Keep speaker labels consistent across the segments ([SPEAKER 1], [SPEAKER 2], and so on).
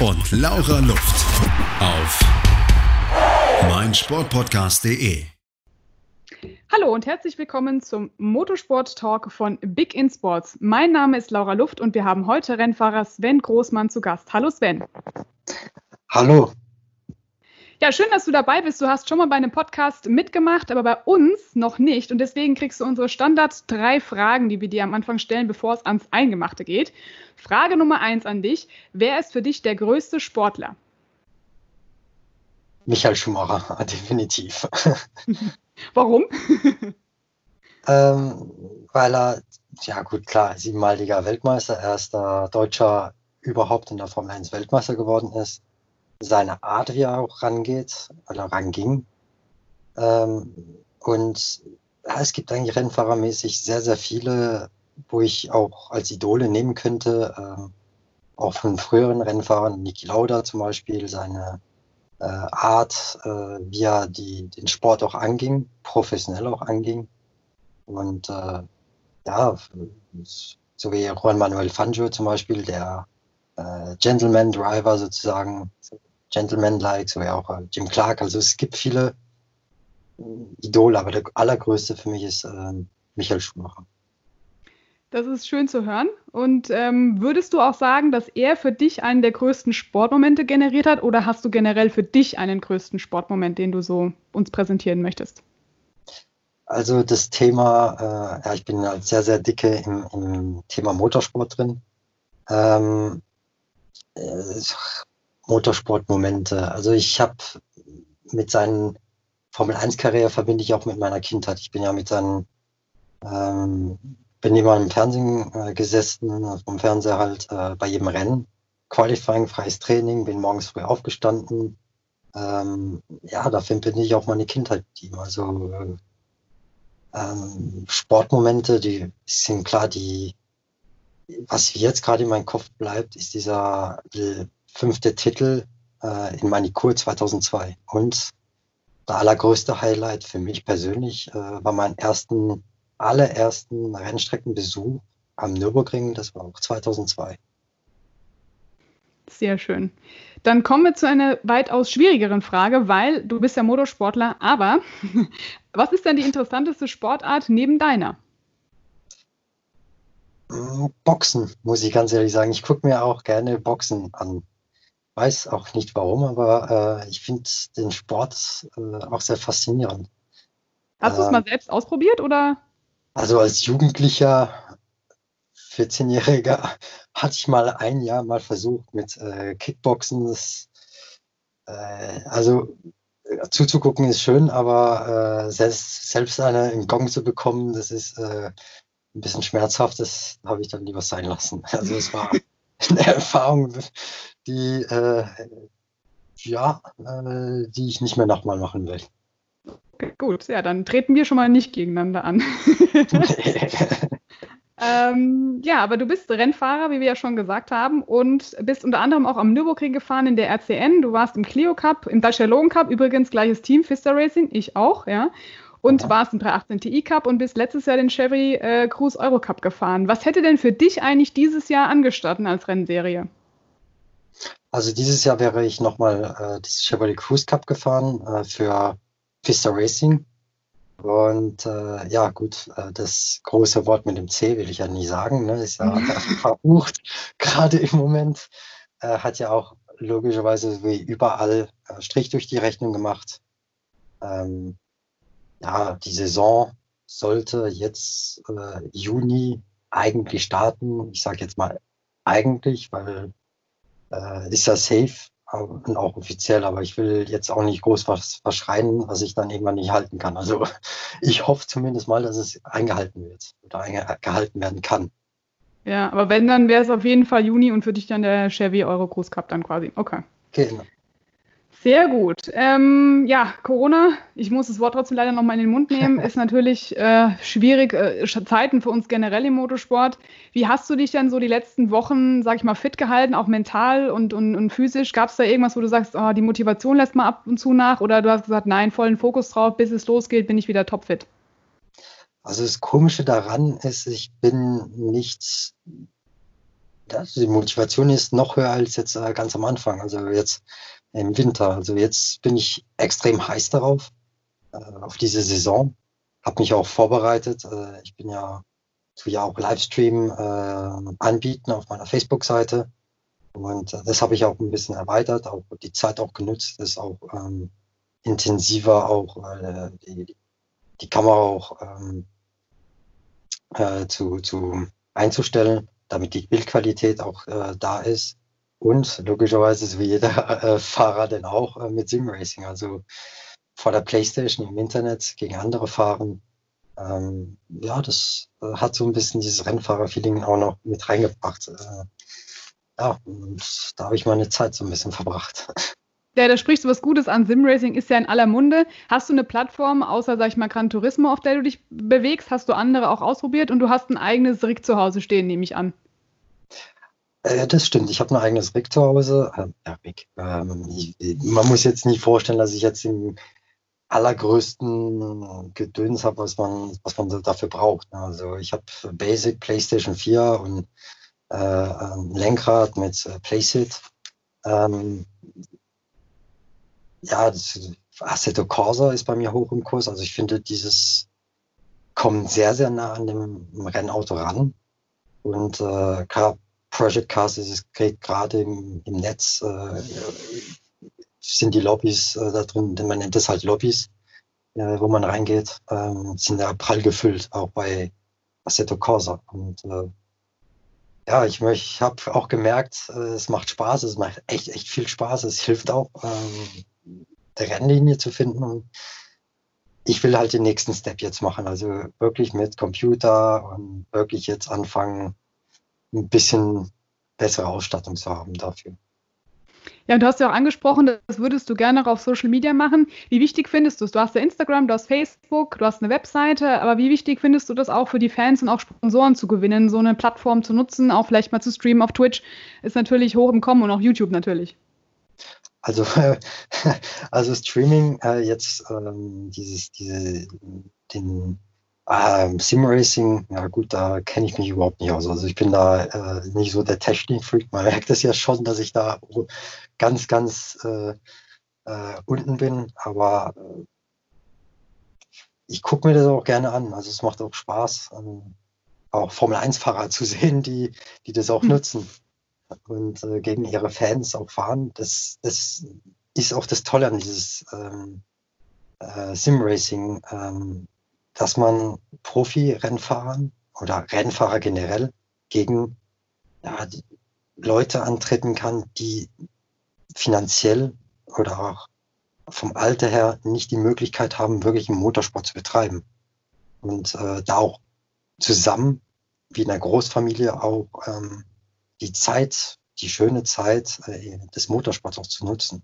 [SPEAKER 1] und Laura Luft. Auf meinsportpodcast.de.
[SPEAKER 2] Hallo und herzlich willkommen zum Motorsport Talk von Big in Sports. Mein Name ist Laura Luft und wir haben heute Rennfahrer Sven Großmann zu Gast. Hallo Sven.
[SPEAKER 3] Hallo.
[SPEAKER 2] Ja, schön, dass du dabei bist. Du hast schon mal bei einem Podcast mitgemacht, aber bei uns noch nicht. Und deswegen kriegst du unsere Standard drei Fragen, die wir dir am Anfang stellen, bevor es ans Eingemachte geht. Frage Nummer eins an dich. Wer ist für dich der größte Sportler?
[SPEAKER 3] Michael Schumacher, definitiv.
[SPEAKER 2] Warum?
[SPEAKER 3] ähm, weil er, ja gut, klar, siebenmaliger Weltmeister, erster Deutscher überhaupt in der Formel 1 Weltmeister geworden ist seine Art, wie er auch rangeht oder ranging. Ähm, und ja, es gibt eigentlich rennfahrermäßig sehr, sehr viele, wo ich auch als Idole nehmen könnte. Ähm, auch von früheren Rennfahrern, Niki Lauda zum Beispiel, seine äh, Art, äh, wie er die, den Sport auch anging, professionell auch anging. Und äh, ja, so wie Juan Manuel Fangio zum Beispiel, der äh, Gentleman Driver sozusagen, Gentleman-like, so wie auch äh, Jim Clark. Also es gibt viele Idole, aber der allergrößte für mich ist äh, Michael Schumacher.
[SPEAKER 2] Das ist schön zu hören. Und ähm, würdest du auch sagen, dass er für dich einen der größten Sportmomente generiert hat oder hast du generell für dich einen größten Sportmoment, den du so uns präsentieren möchtest?
[SPEAKER 3] Also das Thema, äh, ja, ich bin halt sehr, sehr dicke im, im Thema Motorsport drin. Ähm, äh, Motorsportmomente. Also ich habe mit seinen Formel 1 Karriere verbinde ich auch mit meiner Kindheit. Ich bin ja mit seinen ähm, bin immer im Fernsehen äh, gesessen, vom Fernseher halt äh, bei jedem Rennen. Qualifying, freies Training, bin morgens früh aufgestanden. Ähm, ja, da verbinde ich auch meine Kindheit mit ihm. Also äh, ähm, Sportmomente, die sind klar, die was jetzt gerade in meinem Kopf bleibt, ist dieser fünfte Titel äh, in Manikur 2002. Und der allergrößte Highlight für mich persönlich äh, war mein ersten, allerersten Rennstreckenbesuch am Nürburgring. Das war auch 2002.
[SPEAKER 2] Sehr schön. Dann kommen wir zu einer weitaus schwierigeren Frage, weil du bist ja Motorsportler, aber was ist denn die interessanteste Sportart neben deiner?
[SPEAKER 3] Boxen, muss ich ganz ehrlich sagen. Ich gucke mir auch gerne Boxen an weiß auch nicht warum, aber äh, ich finde den Sport äh, auch sehr faszinierend.
[SPEAKER 2] Hast du es mal ähm, selbst ausprobiert oder?
[SPEAKER 3] Also als Jugendlicher, 14-Jähriger, hatte ich mal ein Jahr mal versucht mit äh, Kickboxen. Das, äh, also äh, zuzugucken ist schön, aber äh, selbst, selbst eine im Gong zu bekommen, das ist ein bisschen schmerzhaft. Das habe ich dann lieber sein lassen. Also es war eine Erfahrung, die, äh, ja, äh, die ich nicht mehr nochmal machen will.
[SPEAKER 2] Okay, gut, ja, dann treten wir schon mal nicht gegeneinander an. ähm, ja, aber du bist Rennfahrer, wie wir ja schon gesagt haben, und bist unter anderem auch am Nürburgring gefahren in der RCN. Du warst im Clio Cup, im Dacia Cup, übrigens gleiches Team, Fister Racing, ich auch, ja. Und ja. warst im 318 Ti Cup und bist letztes Jahr den Chevy äh, Cruise Euro Cup gefahren. Was hätte denn für dich eigentlich dieses Jahr angestanden als Rennserie?
[SPEAKER 3] Also dieses Jahr wäre ich nochmal äh, das Chevrolet Cruise Cup gefahren äh, für Pista Racing. Und äh, ja, gut, äh, das große Wort mit dem C will ich ja nie sagen, ne? ist ja verbucht, gerade im Moment. Äh, hat ja auch logischerweise wie überall äh, Strich durch die Rechnung gemacht. Ähm, ja, die Saison sollte jetzt äh, Juni eigentlich starten. Ich sage jetzt mal eigentlich, weil äh, ist ja safe und auch offiziell, aber ich will jetzt auch nicht groß was verschreien, was ich dann irgendwann nicht halten kann. Also ich hoffe zumindest mal, dass es eingehalten wird oder eingehalten werden kann.
[SPEAKER 2] Ja, aber wenn, dann wäre es auf jeden Fall Juni und für dich dann der Chevy Euro Cruise Cup dann quasi. Okay.
[SPEAKER 3] Genau.
[SPEAKER 2] Sehr gut. Ähm, ja, Corona, ich muss das Wort trotzdem leider nochmal in den Mund nehmen, ist natürlich äh, schwierig, äh, Zeiten für uns generell im Motorsport. Wie hast du dich denn so die letzten Wochen, sag ich mal, fit gehalten, auch mental und, und, und physisch? Gab es da irgendwas, wo du sagst, oh, die Motivation lässt mal ab und zu nach? Oder du hast gesagt, nein, vollen Fokus drauf, bis es losgeht, bin ich wieder topfit?
[SPEAKER 3] Also das Komische daran ist, ich bin nicht also die Motivation ist noch höher als jetzt äh, ganz am Anfang. Also jetzt im Winter. Also jetzt bin ich extrem heiß darauf, äh, auf diese Saison. Habe mich auch vorbereitet. Äh, ich bin ja, tue ja auch Livestream äh, anbieten auf meiner Facebook-Seite. Und äh, das habe ich auch ein bisschen erweitert, auch die Zeit auch genutzt, das auch ähm, intensiver auch äh, die, die Kamera auch ähm, äh, zu, zu einzustellen, damit die Bildqualität auch da ist. Und logischerweise, so wie jeder äh, Fahrer denn auch, äh, mit Simracing. Also vor der Playstation im Internet gegen andere fahren. Ähm, ja, das äh, hat so ein bisschen dieses Rennfahrer-Feeling auch noch mit reingebracht. Äh, ja, und da habe ich meine Zeit so ein bisschen verbracht.
[SPEAKER 2] Ja, da sprichst du was Gutes an. Simracing ist ja in aller Munde. Hast du eine Plattform, außer, sag ich mal, Gran Turismo, auf der du dich bewegst? Hast du andere auch ausprobiert? Und du hast ein eigenes Rig zu Hause stehen, nehme ich an.
[SPEAKER 3] Äh, das stimmt. Ich habe ein eigenes Rig zu Hause. Ähm, ja, Rig. Ähm, ich, man muss jetzt nicht vorstellen, dass ich jetzt den allergrößten Gedöns habe, was man, was man dafür braucht. Also ich habe Basic PlayStation 4 und äh, ein Lenkrad mit äh, Playset. Ähm, ja, das, Assetto Corsa ist bei mir hoch im Kurs. Also ich finde, dieses kommt sehr, sehr nah an dem Rennauto ran. Und äh, klar, Project Cars ist es gerade im, im Netz, äh, sind die Lobbys äh, da drin, man nennt es halt Lobbys, äh, wo man reingeht, ähm, sind ja prall gefüllt, auch bei Assetto Corsa. Und äh, ja, ich, ich habe auch gemerkt, äh, es macht Spaß, es macht echt, echt viel Spaß, es hilft auch, ähm, der Rennlinie zu finden. Und ich will halt den nächsten Step jetzt machen, also wirklich mit Computer und wirklich jetzt anfangen, ein bisschen bessere Ausstattung zu haben dafür.
[SPEAKER 2] Ja, und du hast ja auch angesprochen, das würdest du gerne auch auf Social Media machen. Wie wichtig findest du es? Du hast ja Instagram, du hast Facebook, du hast eine Webseite, aber wie wichtig findest du das auch für die Fans und auch Sponsoren zu gewinnen, so eine Plattform zu nutzen, auch vielleicht mal zu streamen auf Twitch, ist natürlich hoch im Kommen und auch YouTube natürlich.
[SPEAKER 3] Also, also Streaming, äh, jetzt ähm, dieses, diese, den ähm, Simracing, ja gut, da kenne ich mich überhaupt nicht aus. Also ich bin da äh, nicht so der Technik-Freak. Man merkt es ja schon, dass ich da ganz, ganz äh, äh, unten bin. Aber äh, ich gucke mir das auch gerne an. Also es macht auch Spaß, ähm, auch Formel-1-Fahrer zu sehen, die, die das auch mhm. nutzen und äh, gegen ihre Fans auch fahren. Das, das ist auch das Tolle an dieses ähm, äh, Sim-Racing. Ähm, dass man Profi-Rennfahrern oder Rennfahrer generell gegen ja, Leute antreten kann, die finanziell oder auch vom Alter her nicht die Möglichkeit haben, wirklich einen Motorsport zu betreiben. Und äh, da auch zusammen, wie in einer Großfamilie, auch ähm, die Zeit, die schöne Zeit äh, des Motorsports auch zu nutzen.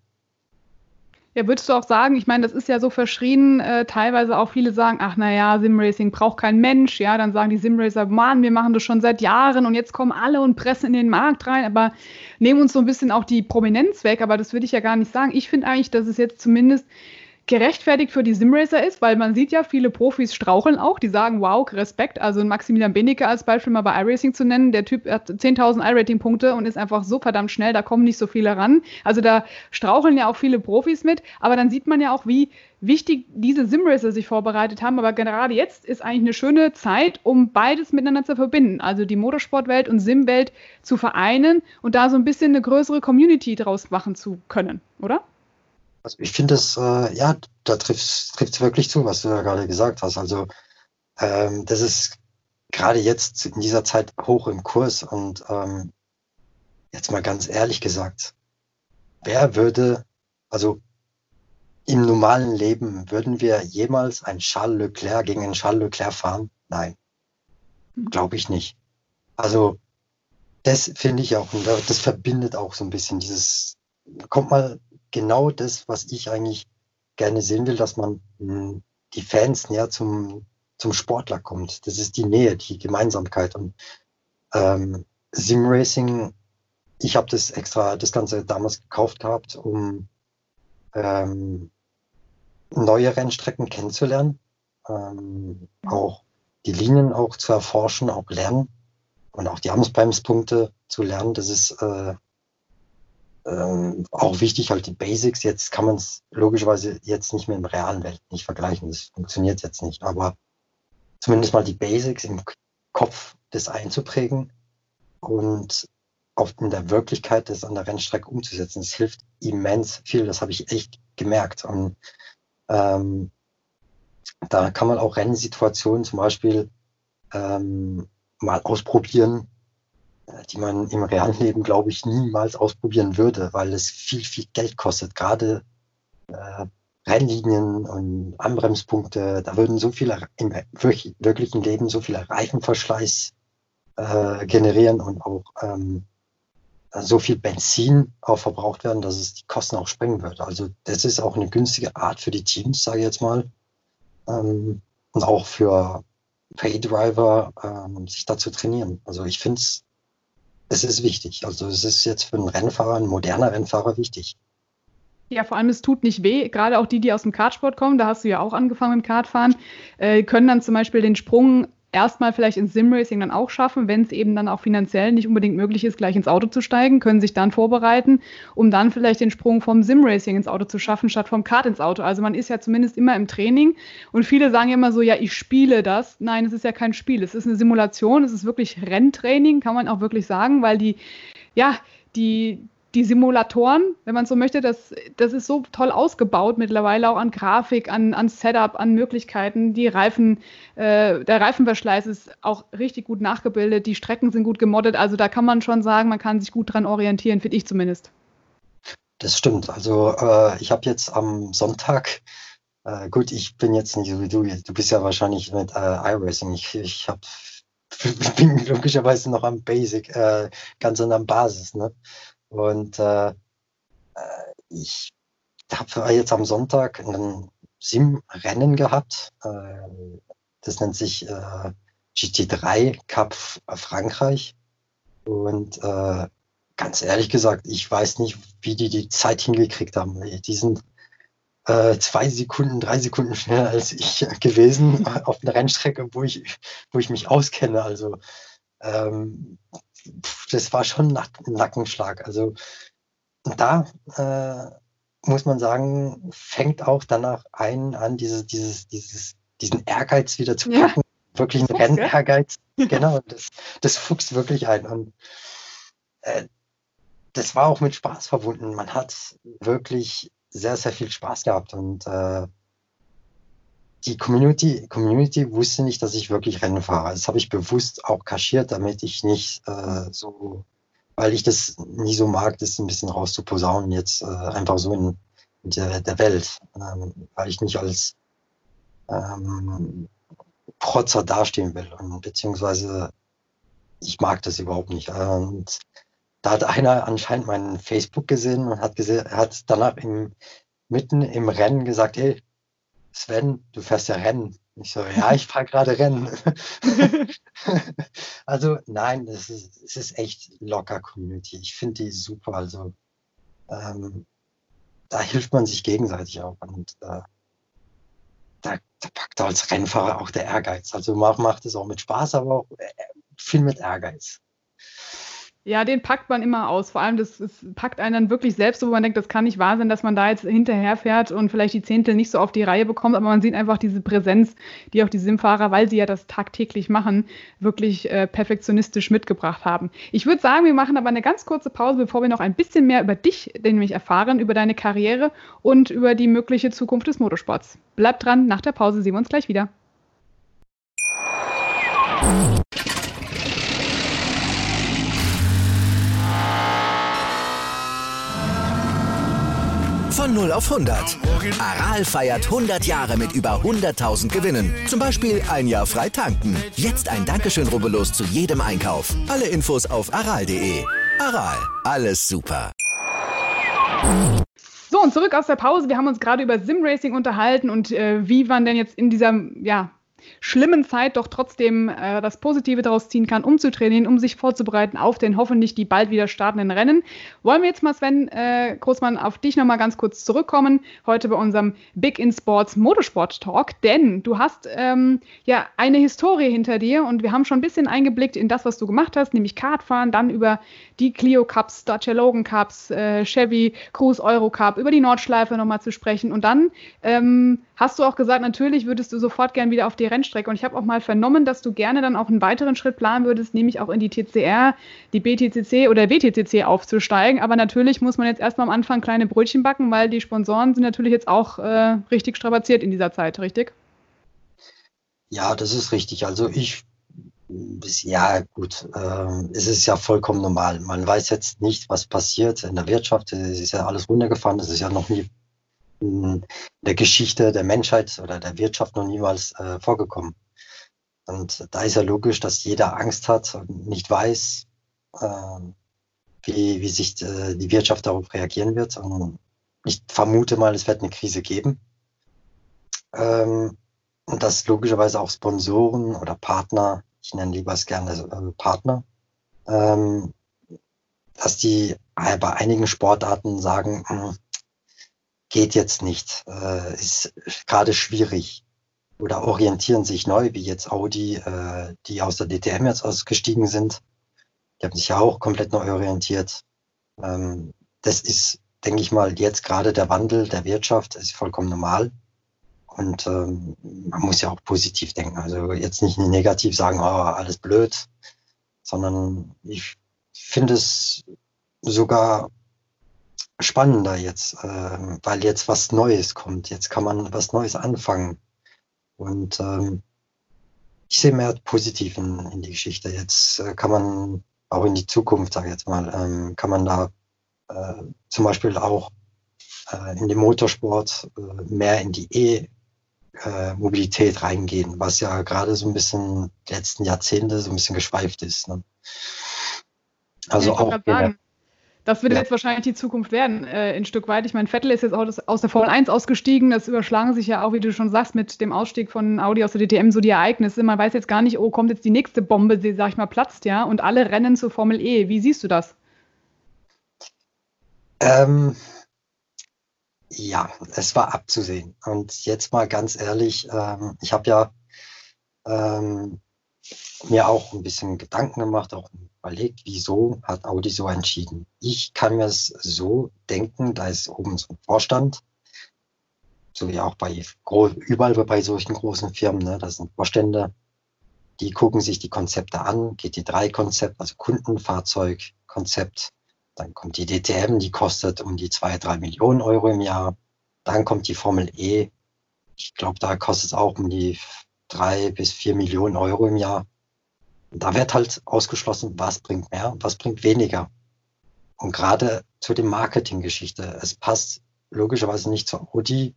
[SPEAKER 2] Ja, würdest du auch sagen, ich meine, das ist ja so verschrien, äh, teilweise auch viele sagen, ach naja, Simracing braucht kein Mensch, ja, dann sagen die Simracer, Mann, wir machen das schon seit Jahren und jetzt kommen alle und pressen in den Markt rein, aber nehmen uns so ein bisschen auch die Prominenz weg, aber das würde ich ja gar nicht sagen. Ich finde eigentlich, dass es jetzt zumindest gerechtfertigt für die Simracer ist, weil man sieht ja, viele Profis straucheln auch, die sagen, wow, Respekt, also Maximilian Benecke als Beispiel mal bei iRacing zu nennen, der Typ hat 10.000 iRating-Punkte und ist einfach so verdammt schnell, da kommen nicht so viele ran. Also da straucheln ja auch viele Profis mit, aber dann sieht man ja auch, wie wichtig diese Simracer sich vorbereitet haben, aber gerade jetzt ist eigentlich eine schöne Zeit, um beides miteinander zu verbinden, also die Motorsportwelt und Simwelt zu vereinen und da so ein bisschen eine größere Community draus machen zu können, oder?
[SPEAKER 3] Also ich finde es, äh, ja, da trifft es wirklich zu, was du ja gerade gesagt hast. Also ähm, das ist gerade jetzt in dieser Zeit hoch im Kurs und ähm, jetzt mal ganz ehrlich gesagt, wer würde, also im normalen Leben, würden wir jemals ein Charles Leclerc gegen einen Charles Leclerc fahren? Nein, hm. glaube ich nicht. Also das finde ich auch, und das verbindet auch so ein bisschen dieses kommt mal genau das, was ich eigentlich gerne sehen will, dass man hm, die Fans näher zum, zum Sportler kommt. Das ist die Nähe, die Gemeinsamkeit. Und ähm, Simracing, ich habe das extra, das Ganze damals gekauft gehabt, um ähm, neue Rennstrecken kennenzulernen, ähm, auch die Linien auch zu erforschen, auch lernen und auch die Amtsbremspunkte zu lernen. Das ist äh, ähm, auch wichtig, halt die Basics. Jetzt kann man es logischerweise jetzt nicht mehr im realen Welt nicht vergleichen. Das funktioniert jetzt nicht. Aber zumindest mal die Basics im Kopf das einzuprägen und auf in der Wirklichkeit das an der Rennstrecke umzusetzen. Das hilft immens viel. Das habe ich echt gemerkt. Und ähm, da kann man auch Rennsituationen zum Beispiel ähm, mal ausprobieren, die man im realen Leben, glaube ich, niemals ausprobieren würde, weil es viel, viel Geld kostet. Gerade äh, Rennlinien und Anbremspunkte, da würden so viele im wirklichen Leben so viele Reifenverschleiß äh, generieren und auch ähm, so viel Benzin auch verbraucht werden, dass es die Kosten auch sprengen würde. Also das ist auch eine günstige Art für die Teams, sage ich jetzt mal, ähm, und auch für Paydriver, ähm, sich da zu trainieren. Also ich finde es es ist wichtig. Also es ist jetzt für einen Rennfahrer, ein moderner Rennfahrer wichtig.
[SPEAKER 2] Ja, vor allem, es tut nicht weh. Gerade auch die, die aus dem Kartsport kommen, da hast du ja auch angefangen mit Kartfahren, äh, können dann zum Beispiel den Sprung erstmal vielleicht ins Simracing dann auch schaffen, wenn es eben dann auch finanziell nicht unbedingt möglich ist, gleich ins Auto zu steigen, können sich dann vorbereiten, um dann vielleicht den Sprung vom Simracing ins Auto zu schaffen, statt vom Kart ins Auto. Also man ist ja zumindest immer im Training und viele sagen ja immer so, ja, ich spiele das. Nein, es ist ja kein Spiel, es ist eine Simulation, es ist wirklich Renntraining, kann man auch wirklich sagen, weil die, ja, die, die Simulatoren, wenn man so möchte, das, das ist so toll ausgebaut mittlerweile auch an Grafik, an, an Setup, an Möglichkeiten. Die Reifen, äh, der Reifenverschleiß ist auch richtig gut nachgebildet, die Strecken sind gut gemoddet. Also da kann man schon sagen, man kann sich gut dran orientieren, finde ich zumindest.
[SPEAKER 3] Das stimmt. Also äh, ich habe jetzt am Sonntag, äh, gut, ich bin jetzt nicht so wie du, du bist ja wahrscheinlich mit äh, iRacing. Ich, ich habe bin logischerweise noch am Basic, äh, ganz an der Basis. Ne? Und äh, äh ich habe jetzt am Sonntag ein Sim-Rennen gehabt. Äh, das nennt sich äh, GT3 Cup Frankreich. Und äh, ganz ehrlich gesagt, ich weiß nicht, wie die die Zeit hingekriegt haben. Die sind äh, zwei Sekunden, drei Sekunden schneller als ich gewesen auf einer Rennstrecke, wo ich, wo ich mich auskenne. Also ähm, das war schon ein Nackenschlag. Also da äh, muss man sagen, fängt auch danach ein an, dieses, dieses, dieses, diesen Ehrgeiz wieder zu packen. Ja. Wirklich ein Rennehrgeiz. genau, das, das fuchst wirklich ein. Und äh, das war auch mit Spaß verbunden. Man hat wirklich sehr, sehr viel Spaß gehabt. Und äh, die Community, Community wusste nicht, dass ich wirklich Rennen fahre. Das habe ich bewusst auch kaschiert, damit ich nicht äh, so, weil ich das nie so mag, das ein bisschen rauszuposaunen, jetzt äh, einfach so in, der, der Welt, ähm, weil ich nicht als ähm, Protzer dastehen will. Und beziehungsweise ich mag das überhaupt nicht. Und da hat einer anscheinend meinen Facebook gesehen und hat, gesehen, hat danach im, mitten im Rennen gesagt, hey, Sven, du fährst ja Rennen. Ich so, ja, ich fahre gerade Rennen. also nein, es ist, es ist echt locker Community. Ich finde die super. Also ähm, da hilft man sich gegenseitig auch. Und äh, da, da packt als Rennfahrer auch der Ehrgeiz. Also macht, macht es auch mit Spaß, aber auch äh, viel mit Ehrgeiz.
[SPEAKER 2] Ja, den packt man immer aus. Vor allem, das, das packt einen dann wirklich selbst, wo man denkt, das kann nicht wahr sein, dass man da jetzt hinterherfährt und vielleicht die Zehntel nicht so auf die Reihe bekommt, aber man sieht einfach diese Präsenz, die auch die Simfahrer, weil sie ja das tagtäglich machen, wirklich äh, perfektionistisch mitgebracht haben. Ich würde sagen, wir machen aber eine ganz kurze Pause, bevor wir noch ein bisschen mehr über dich nämlich erfahren, über deine Karriere und über die mögliche Zukunft des Motorsports. Bleibt dran, nach der Pause sehen wir uns gleich wieder.
[SPEAKER 4] Von 0 auf 100. Aral feiert 100 Jahre mit über 100.000 Gewinnen. Zum Beispiel ein Jahr frei tanken. Jetzt ein Dankeschön, rubbellos zu jedem Einkauf. Alle Infos auf aral.de. Aral, alles super.
[SPEAKER 2] So, und zurück aus der Pause. Wir haben uns gerade über Simracing unterhalten und äh, wie man denn jetzt in dieser ja, schlimmen Zeit doch trotzdem äh, das Positive daraus ziehen kann, um zu trainieren, um sich vorzubereiten auf den hoffentlich die bald wieder startenden Rennen. Wollen wir jetzt mal, Sven äh, Großmann, auf dich nochmal ganz kurz zurückkommen, heute bei unserem Big in Sports Motorsport Talk, denn du hast ähm, ja eine Historie hinter dir und wir haben schon ein bisschen eingeblickt in das, was du gemacht hast, nämlich Kartfahren, dann über die Clio Cups, Dacia Logan Cups, äh, Chevy Cruise Euro Cup, über die Nordschleife nochmal zu sprechen und dann ähm, hast du auch gesagt, natürlich würdest du sofort gern wieder auf die Rennstrecke. Und ich habe auch mal vernommen, dass du gerne dann auch einen weiteren Schritt planen würdest, nämlich auch in die TCR, die BTCC oder WTCC aufzusteigen. Aber natürlich muss man jetzt erstmal am Anfang kleine Brötchen backen, weil die Sponsoren sind natürlich jetzt auch äh, richtig strapaziert in dieser Zeit, richtig?
[SPEAKER 3] Ja, das ist richtig. Also ich, ja gut, äh, es ist ja vollkommen normal. Man weiß jetzt nicht, was passiert in der Wirtschaft. Es ist ja alles runtergefahren. Das ist ja noch nie der Geschichte der Menschheit oder der Wirtschaft noch niemals äh, vorgekommen. Und da ist ja logisch, dass jeder Angst hat und nicht weiß, äh, wie, wie sich äh, die Wirtschaft darauf reagieren wird. Und ich vermute mal, es wird eine Krise geben. Ähm, und dass logischerweise auch Sponsoren oder Partner, ich nenne lieber es gerne äh, Partner, ähm, dass die bei einigen Sportarten sagen, hm, geht jetzt nicht, äh, ist gerade schwierig oder orientieren sich neu, wie jetzt Audi, äh, die aus der DTM jetzt ausgestiegen sind. Die haben sich ja auch komplett neu orientiert. Ähm, das ist, denke ich mal, jetzt gerade der Wandel der Wirtschaft, ist vollkommen normal. Und ähm, man muss ja auch positiv denken. Also jetzt nicht negativ sagen, oh, alles blöd, sondern ich finde es sogar spannender jetzt, äh, weil jetzt was Neues kommt. Jetzt kann man was Neues anfangen. Und ähm, ich sehe mehr positiv in, in die Geschichte. Jetzt äh, kann man auch in die Zukunft, sage ich jetzt mal, ähm, kann man da äh, zum Beispiel auch äh, in den Motorsport äh, mehr in die E-Mobilität äh, reingehen, was ja gerade so ein bisschen die letzten Jahrzehnte so ein bisschen geschweift ist. Ne?
[SPEAKER 2] Also auch. Das wird ja. jetzt wahrscheinlich die Zukunft werden, äh, ein Stück weit. Ich meine, Vettel ist jetzt auch das, aus der Formel 1 ausgestiegen. Das überschlagen sich ja auch, wie du schon sagst, mit dem Ausstieg von Audi aus der DTM so die Ereignisse. Man weiß jetzt gar nicht, oh, kommt jetzt die nächste Bombe, die, sag ich mal, platzt, ja, und alle rennen zur Formel E. Wie siehst du das?
[SPEAKER 3] Ähm, ja, es war abzusehen. Und jetzt mal ganz ehrlich, ähm, ich habe ja ähm, mir auch ein bisschen Gedanken gemacht, auch überlegt, wieso hat Audi so entschieden. Ich kann mir es so denken, da ist oben so ein Vorstand, so wie auch bei überall bei solchen großen Firmen, ne, das sind Vorstände, die gucken sich die Konzepte an, GT3-Konzept, also Kundenfahrzeugkonzept, dann kommt die DTM, die kostet um die zwei, drei Millionen Euro im Jahr, dann kommt die Formel E, ich glaube, da kostet es auch um die drei bis vier Millionen Euro im Jahr. Da wird halt ausgeschlossen, was bringt mehr und was bringt weniger. Und gerade zu dem Marketinggeschichte, es passt logischerweise nicht zu Audi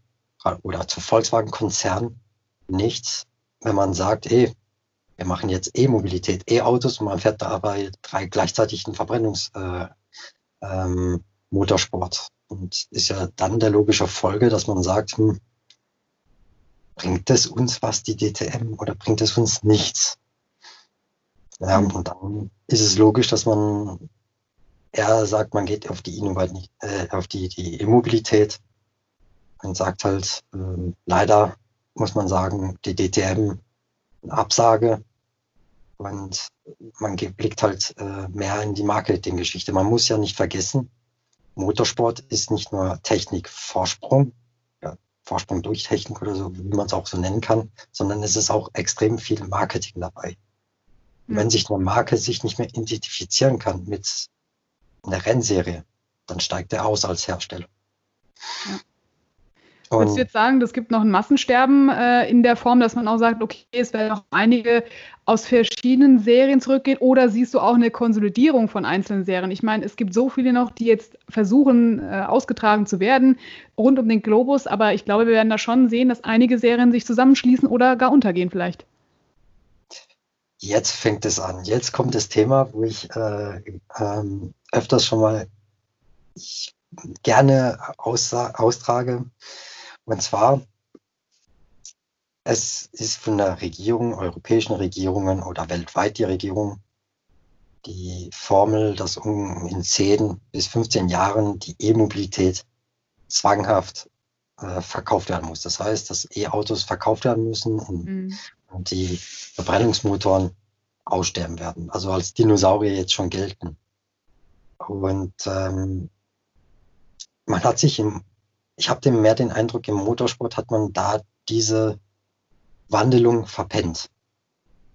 [SPEAKER 3] oder zu Volkswagen-Konzern nichts, wenn man sagt, ey, wir machen jetzt E-Mobilität, E-Autos und man fährt dabei drei gleichzeitig einen Verbrennungsmotorsport. Äh, ähm, und ist ja dann der logische Folge, dass man sagt, hm, bringt es uns was, die DTM, oder bringt es uns nichts? Ja, und dann ist es logisch, dass man eher sagt, man geht auf die Innovation, äh, auf die, die Immobilität und sagt halt, äh, leider muss man sagen, die DTM Absage und man blickt halt äh, mehr in die Marketinggeschichte. Man muss ja nicht vergessen, Motorsport ist nicht nur Technik-Vorsprung, Vorsprung durch Technik oder so, wie man es auch so nennen kann, sondern es ist auch extrem viel Marketing dabei. Mhm. Wenn sich eine Marke sich nicht mehr identifizieren kann mit einer Rennserie, dann steigt er aus als Hersteller.
[SPEAKER 2] Ja. Würdest du jetzt sagen, es gibt noch ein Massensterben äh, in der Form, dass man auch sagt, okay, es werden noch einige aus verschiedenen Serien zurückgehen oder siehst du auch eine Konsolidierung von einzelnen Serien? Ich meine, es gibt so viele noch, die jetzt versuchen, äh, ausgetragen zu werden rund um den Globus, aber ich glaube, wir werden da schon sehen, dass einige Serien sich zusammenschließen oder gar untergehen vielleicht.
[SPEAKER 3] Jetzt fängt es an. Jetzt kommt das Thema, wo ich äh, ähm, öfters schon mal, gerne austrage. Und zwar, es ist von der Regierung, europäischen Regierungen oder weltweit die Regierung, die Formel, dass um in 10 bis 15 Jahren die E-Mobilität zwanghaft äh, verkauft werden muss. Das heißt, dass E-Autos verkauft werden müssen und, mhm. Die Verbrennungsmotoren aussterben werden. Also als Dinosaurier jetzt schon gelten. Und ähm, man hat sich im, ich habe mehr den Eindruck, im Motorsport hat man da diese Wandelung verpennt.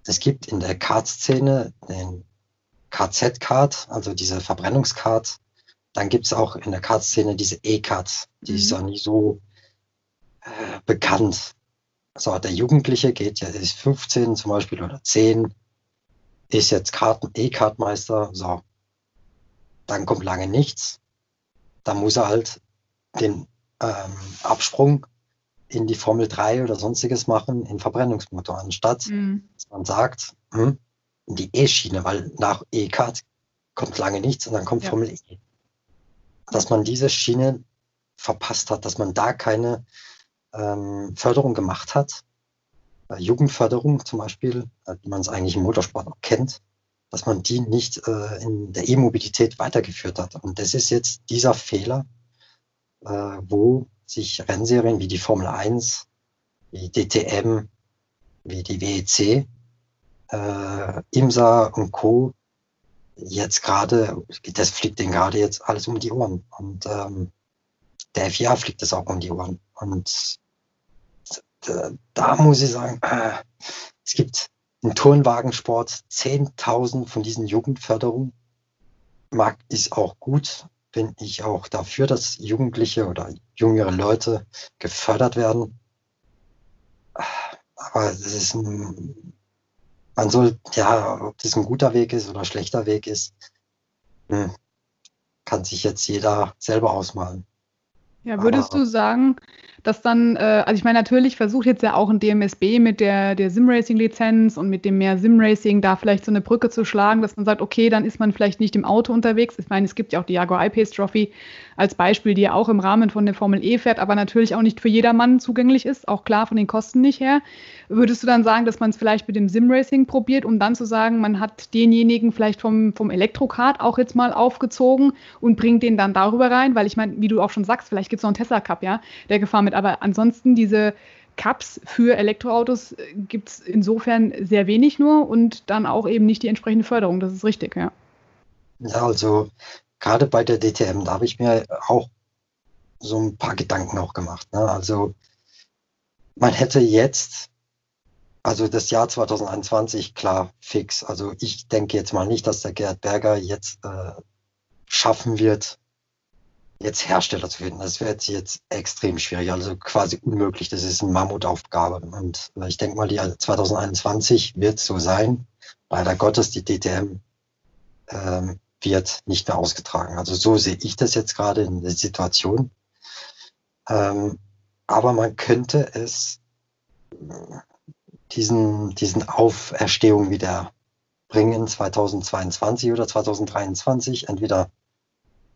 [SPEAKER 3] Es gibt in der Kart-Szene den KZ-Kart, also diese Verbrennungskart. Dann gibt es auch in der Kart-Szene diese E-Karts, die mhm. ist auch nicht so äh, bekannt. So, der Jugendliche geht ja, ist 15 zum Beispiel oder 10, ist jetzt Karten, E-Kartmeister, so. Dann kommt lange nichts. Dann muss er halt den ähm, Absprung in die Formel 3 oder sonstiges machen in Verbrennungsmotor, anstatt mhm. dass man sagt, hm, in die E-Schiene, weil nach E-Kart kommt lange nichts und dann kommt ja. Formel E. Dass man diese Schiene verpasst hat, dass man da keine ähm, Förderung gemacht hat, äh, Jugendförderung zum Beispiel, äh, wie man es eigentlich im Motorsport auch kennt, dass man die nicht äh, in der E-Mobilität weitergeführt hat. Und das ist jetzt dieser Fehler, äh, wo sich Rennserien wie die Formel 1, wie DTM, wie die WEC, äh, IMSA und Co. jetzt gerade, das fliegt denen gerade jetzt alles um die Ohren. Und ähm, der FIA fliegt es auch um die Ohren. Und da, da muss ich sagen, äh, es gibt im Turnwagensport 10.000 von diesen Jugendförderungen. Mag ist auch gut, bin ich auch dafür, dass Jugendliche oder jüngere Leute gefördert werden. Aber das ist ein, man soll, ja, ob das ein guter Weg ist oder ein schlechter Weg ist, hm, kann sich jetzt jeder selber ausmalen.
[SPEAKER 2] Ja, würdest Aber, du sagen, dass dann, äh, also ich meine, natürlich versucht jetzt ja auch ein DMSB mit der, der Sim-Racing-Lizenz und mit dem mehr Sim-Racing da vielleicht so eine Brücke zu schlagen, dass man sagt, okay, dann ist man vielleicht nicht im Auto unterwegs. Ich meine, es gibt ja auch die Jaguar I-Pace Trophy als Beispiel, die ja auch im Rahmen von der Formel E fährt, aber natürlich auch nicht für jedermann zugänglich ist, auch klar von den Kosten nicht her. Würdest du dann sagen, dass man es vielleicht mit dem Sim-Racing probiert, um dann zu sagen, man hat denjenigen vielleicht vom, vom Elektrokart auch jetzt mal aufgezogen und bringt den dann darüber rein? Weil ich meine, wie du auch schon sagst, vielleicht gibt es noch einen Tesla Cup, ja, der gefahren mit. Aber ansonsten diese Cups für Elektroautos äh, gibt es insofern sehr wenig nur und dann auch eben nicht die entsprechende Förderung. Das ist richtig, ja.
[SPEAKER 3] Ja, also gerade bei der DTM, da habe ich mir auch so ein paar Gedanken auch gemacht. Ne? Also man hätte jetzt, also das Jahr 2021, klar, fix. Also ich denke jetzt mal nicht, dass der Gerhard Berger jetzt äh, schaffen wird, jetzt Hersteller zu finden, das wird jetzt extrem schwierig, also quasi unmöglich. Das ist eine Mammutaufgabe. Und ich denke mal, die 2021 wird so sein. Leider Gottes, die DTM ähm, wird nicht mehr ausgetragen. Also so sehe ich das jetzt gerade in der Situation. Ähm, aber man könnte es diesen, diesen Auferstehung wieder bringen 2022 oder 2023, entweder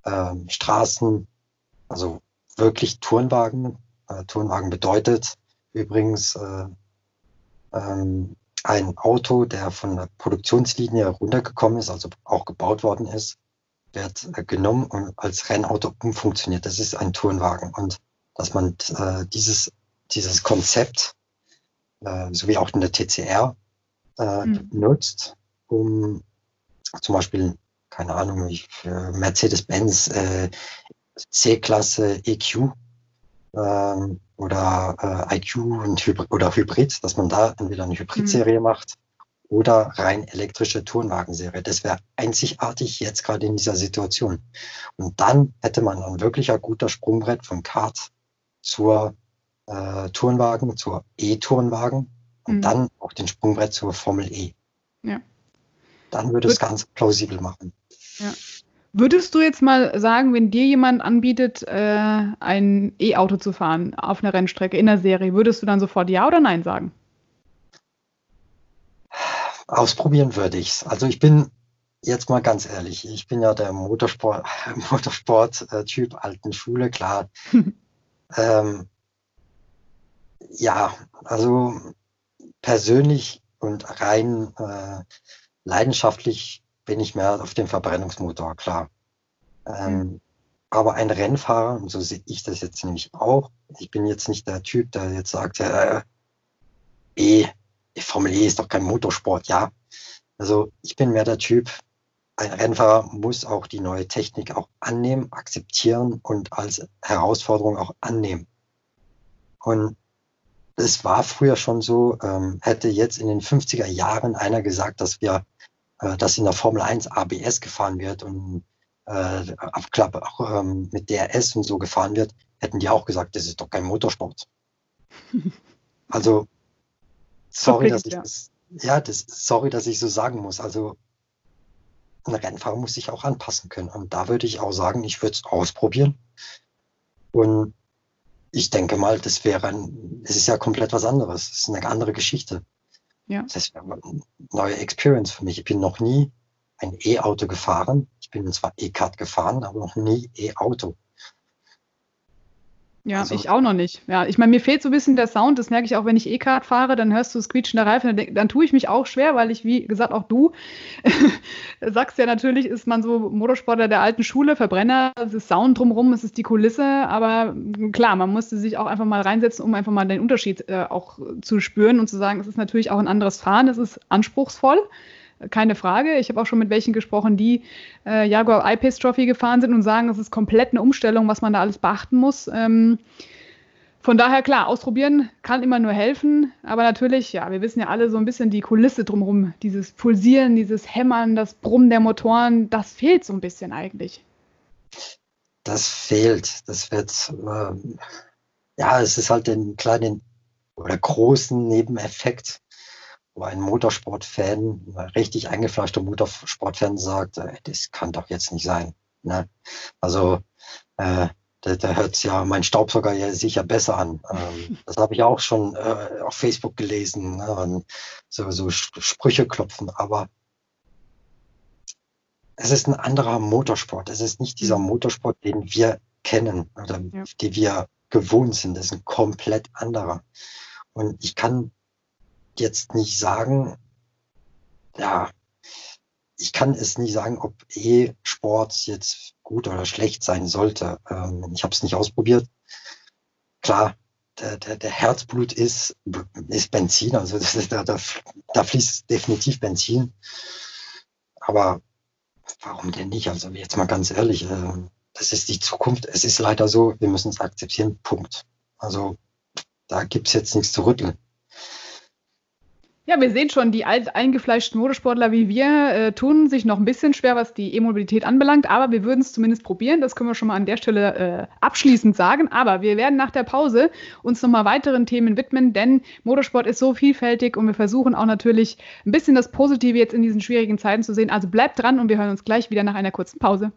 [SPEAKER 3] ähm, Straßen, also wirklich Turnwagen. Äh, Turnwagen bedeutet übrigens äh, ähm, ein Auto, der von der Produktionslinie runtergekommen ist, also auch gebaut worden ist, wird äh, genommen und als Rennauto umfunktioniert. Das ist ein Turnwagen. Und dass man äh, dieses, dieses Konzept, äh, so wie auch in der TCR, äh, mhm. nutzt, um zum Beispiel keine Ahnung, Mercedes-Benz äh, C-Klasse EQ ähm, oder äh, IQ und Hybrid, oder Hybrid, dass man da entweder eine Hybrid-Serie mhm. macht oder rein elektrische Turnwagenserie. Das wäre einzigartig jetzt gerade in dieser Situation. Und dann hätte man ein wirklich ein guter Sprungbrett vom Kart zur äh, Turnwagen, zur E-Turnwagen und mhm. dann auch den Sprungbrett zur Formel E. Ja. Dann würde es ganz plausibel machen.
[SPEAKER 2] Ja. Würdest du jetzt mal sagen, wenn dir jemand anbietet, äh, ein E-Auto zu fahren auf einer Rennstrecke in der Serie, würdest du dann sofort Ja oder Nein sagen?
[SPEAKER 3] Ausprobieren würde ich es. Also ich bin jetzt mal ganz ehrlich, ich bin ja der Motorsport, Motorsport-Typ alten Schule, klar. ähm, ja, also persönlich und rein äh, leidenschaftlich bin ich mehr auf dem Verbrennungsmotor, klar. Ähm, mhm. Aber ein Rennfahrer, und so sehe ich das jetzt nämlich auch, ich bin jetzt nicht der Typ, der jetzt sagt, äh, E, Formel E ist doch kein Motorsport, ja. Also ich bin mehr der Typ, ein Rennfahrer muss auch die neue Technik auch annehmen, akzeptieren und als Herausforderung auch annehmen. Und es war früher schon so, ähm, hätte jetzt in den 50er Jahren einer gesagt, dass wir, äh, dass in der Formel 1 ABS gefahren wird und äh, Abklappe auch ähm, mit DRS und so gefahren wird, hätten die auch gesagt, das ist doch kein Motorsport. also, sorry, dass ich das, ja, das, sorry, dass ich so sagen muss. Also, ein Rennfahrer muss sich auch anpassen können. Und da würde ich auch sagen, ich würde es ausprobieren. Und ich denke mal, das wäre ein, es ist ja komplett was anderes. Es ist eine andere Geschichte. Ja. Das wäre eine neue Experience für mich. Ich bin noch nie ein E-Auto gefahren. Ich bin zwar E-Kart gefahren, aber noch nie E-Auto.
[SPEAKER 2] Ja, also, ich auch noch nicht. Ja, ich meine, mir fehlt so ein bisschen der Sound. Das merke ich auch, wenn ich E-Kart fahre, dann hörst du quietschende Reifen. Dann, dann tue ich mich auch schwer, weil ich, wie gesagt, auch du sagst ja natürlich, ist man so Motorsportler der alten Schule, Verbrenner, es ist Sound drumherum, es ist die Kulisse. Aber klar, man musste sich auch einfach mal reinsetzen, um einfach mal den Unterschied äh, auch zu spüren und zu sagen, es ist natürlich auch ein anderes Fahren, es ist anspruchsvoll keine Frage. Ich habe auch schon mit welchen gesprochen, die äh, Jaguar I-Pace Trophy gefahren sind und sagen, es ist komplett eine Umstellung, was man da alles beachten muss. Ähm, von daher, klar, ausprobieren kann immer nur helfen. Aber natürlich, ja, wir wissen ja alle so ein bisschen die Kulisse drumherum. Dieses Pulsieren, dieses Hämmern, das Brummen der Motoren, das fehlt so ein bisschen eigentlich.
[SPEAKER 3] Das fehlt. Das wird, äh, ja, es ist halt den kleinen oder großen Nebeneffekt wo ein Motorsportfan, ein richtig eingefleischter Motorsportfan sagt, äh, das kann doch jetzt nicht sein. Ne? Also äh, da, da hört ja mein Staubsauger ja sicher besser an. Ähm, das habe ich auch schon äh, auf Facebook gelesen, ne? So, so Sprüche klopfen, aber es ist ein anderer Motorsport. Es ist nicht dieser mhm. Motorsport, den wir kennen oder ja. die wir gewohnt sind. Das ist ein komplett anderer. Und ich kann jetzt nicht sagen, ja, ich kann es nicht sagen, ob E-Sport jetzt gut oder schlecht sein sollte. Ähm, ich habe es nicht ausprobiert. Klar, der, der, der Herzblut ist, ist Benzin, also da, da, da fließt definitiv Benzin. Aber warum denn nicht? Also jetzt mal ganz ehrlich, äh, das ist die Zukunft. Es ist leider so, wir müssen es akzeptieren. Punkt. Also da gibt es jetzt nichts zu rütteln.
[SPEAKER 2] Ja, wir sehen schon, die alt eingefleischten Motorsportler wie wir äh, tun sich noch ein bisschen schwer, was die E-Mobilität anbelangt, aber wir würden es zumindest probieren. Das können wir schon mal an der Stelle äh, abschließend sagen. Aber wir werden nach der Pause uns nochmal weiteren Themen widmen, denn Motorsport ist so vielfältig und wir versuchen auch natürlich ein bisschen das Positive jetzt in diesen schwierigen Zeiten zu sehen. Also bleibt dran und wir hören uns gleich wieder nach einer kurzen Pause.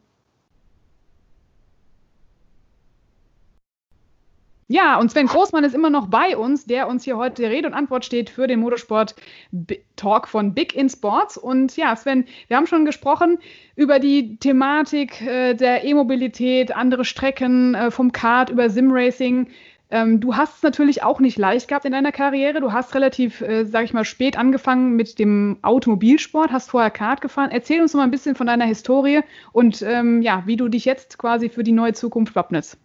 [SPEAKER 2] Ja, und Sven Großmann ist immer noch bei uns, der uns hier heute Rede und Antwort steht für den Motorsport-Talk von Big in Sports. Und ja, Sven, wir haben schon gesprochen über die Thematik äh, der E-Mobilität, andere Strecken äh, vom Kart über Simracing. Ähm, du hast es natürlich auch nicht leicht gehabt in deiner Karriere. Du hast relativ, äh, sag ich mal, spät angefangen mit dem Automobilsport, hast vorher Kart gefahren. Erzähl uns mal ein bisschen von deiner Historie und ähm, ja, wie du dich jetzt quasi für die neue Zukunft wappnest.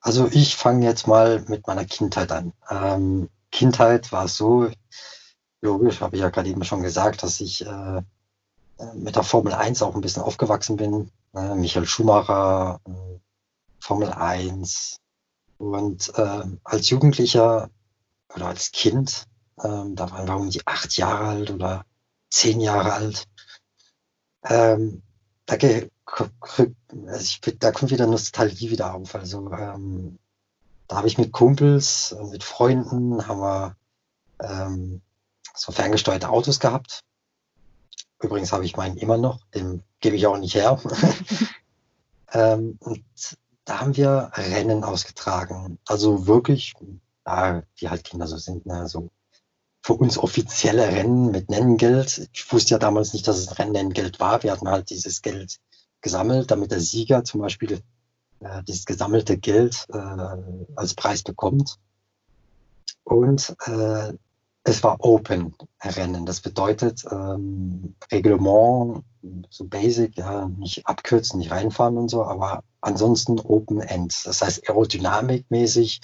[SPEAKER 3] Also ich fange jetzt mal mit meiner Kindheit an. Ähm, Kindheit war so, logisch, habe ich ja gerade eben schon gesagt, dass ich äh, mit der Formel 1 auch ein bisschen aufgewachsen bin. Äh, Michael Schumacher, äh, Formel 1. Und äh, als Jugendlicher oder als Kind, ähm, da waren wir um die acht Jahre alt oder zehn Jahre alt, ähm, da also ich, da kommt wieder Nostalgie wieder auf. Also ähm, da habe ich mit Kumpels, mit Freunden, haben wir ähm, so ferngesteuerte Autos gehabt. Übrigens habe ich meinen immer noch, den gebe ich auch nicht her. ähm, und da haben wir Rennen ausgetragen. Also wirklich, ja, wie halt Kinder so sind, ne, so für uns offizielle Rennen mit Nenngeld. Ich wusste ja damals nicht, dass es ein Rennnenngeld war. Wir hatten halt dieses Geld gesammelt, damit der Sieger zum Beispiel äh, dieses gesammelte Geld äh, als Preis bekommt. Und äh, es war Open Rennen. Das bedeutet ähm, Reglement, so basic, ja, nicht abkürzen, nicht reinfahren und so, aber ansonsten Open End. Das heißt, aerodynamikmäßig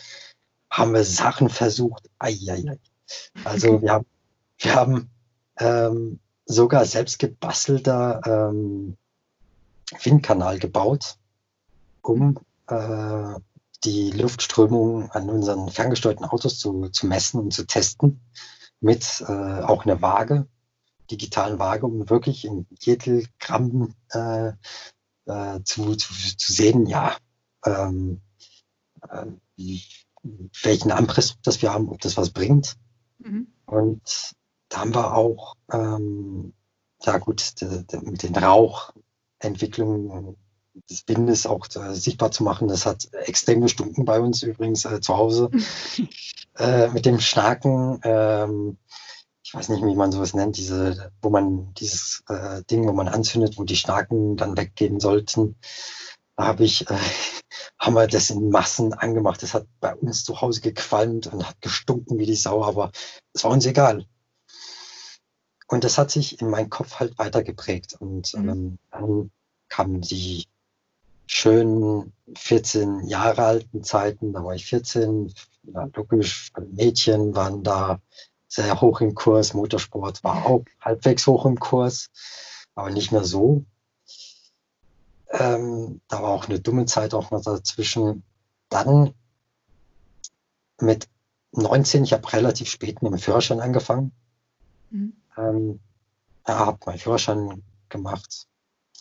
[SPEAKER 3] haben wir Sachen versucht. Eieiei. Also wir haben, wir haben ähm, sogar selbst gebastelter ähm, Windkanal gebaut, um äh, die Luftströmung an unseren ferngesteuerten Autos zu, zu messen und zu testen, mit äh, auch einer Waage, digitalen Waage, um wirklich in jedem Gramm äh, äh, zu, zu, zu sehen, ja, ähm, äh, welchen Anpressdruck das wir haben, ob das was bringt. Mhm. Und da haben wir auch, ähm, ja gut, de, de, mit den Rauchentwicklungen des Windes auch äh, sichtbar zu machen. Das hat extrem gestunken bei uns übrigens äh, zu Hause. äh, mit dem Schnaken, ähm, ich weiß nicht, wie man sowas nennt, diese, wo man dieses äh, Ding, wo man anzündet, wo die Schnaken dann weggehen sollten. Da habe ich, äh, haben wir das in Massen angemacht. Das hat bei uns zu Hause gequalmt und hat gestunken wie die Sau, aber es war uns egal. Und das hat sich in meinen Kopf halt weitergeprägt. Und mhm. ähm, dann kamen die schönen 14 Jahre alten Zeiten, da war ich 14, ja, logisch, Mädchen waren da sehr hoch im Kurs, Motorsport war auch halbwegs hoch im Kurs, aber nicht mehr so. Ähm, da war auch eine dumme Zeit auch noch dazwischen. Dann mit 19, ich habe relativ spät mit dem Führerschein angefangen. Mhm. Ähm, habe meinen Führerschein gemacht,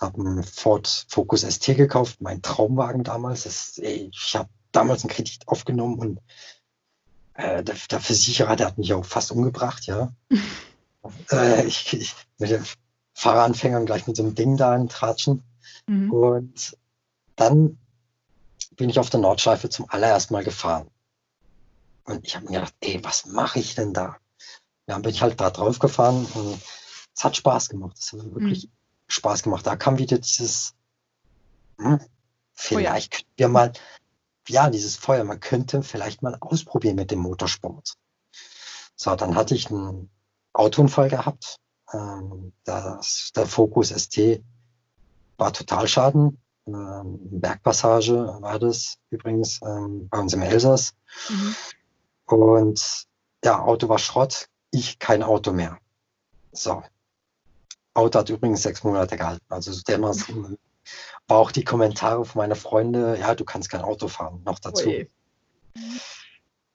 [SPEAKER 3] habe einen Ford Focus ST gekauft, mein Traumwagen damals. Das, ey, ich habe damals einen Kredit aufgenommen und äh, der, der, Versicherer, der hat mich auch fast umgebracht, ja. äh, ich, ich, mit den Fahreranfängern gleich mit so einem Ding da in Tratschen. Mhm. Und dann bin ich auf der Nordschleife zum allerersten Mal gefahren. Und ich habe mir gedacht, ey, was mache ich denn da? Ja, dann bin ich halt da drauf gefahren und es hat Spaß gemacht. Es hat wirklich mhm. Spaß gemacht. Da kam wieder dieses, hm, vielleicht Feuer. könnten wir mal, ja, dieses Feuer, man könnte vielleicht mal ausprobieren mit dem Motorsport. So, dann hatte ich einen Autounfall gehabt. Ähm, das, der Focus ST war Totalschaden. Ähm, Bergpassage war das übrigens ähm, bei uns im Elsass. Mhm. Und ja, Auto war Schrott, ich kein Auto mehr. So, Auto hat übrigens sechs Monate gehalten. Also dermaßen war auch die Kommentare von meinen Freunden, ja, du kannst kein Auto fahren, noch dazu. Oje.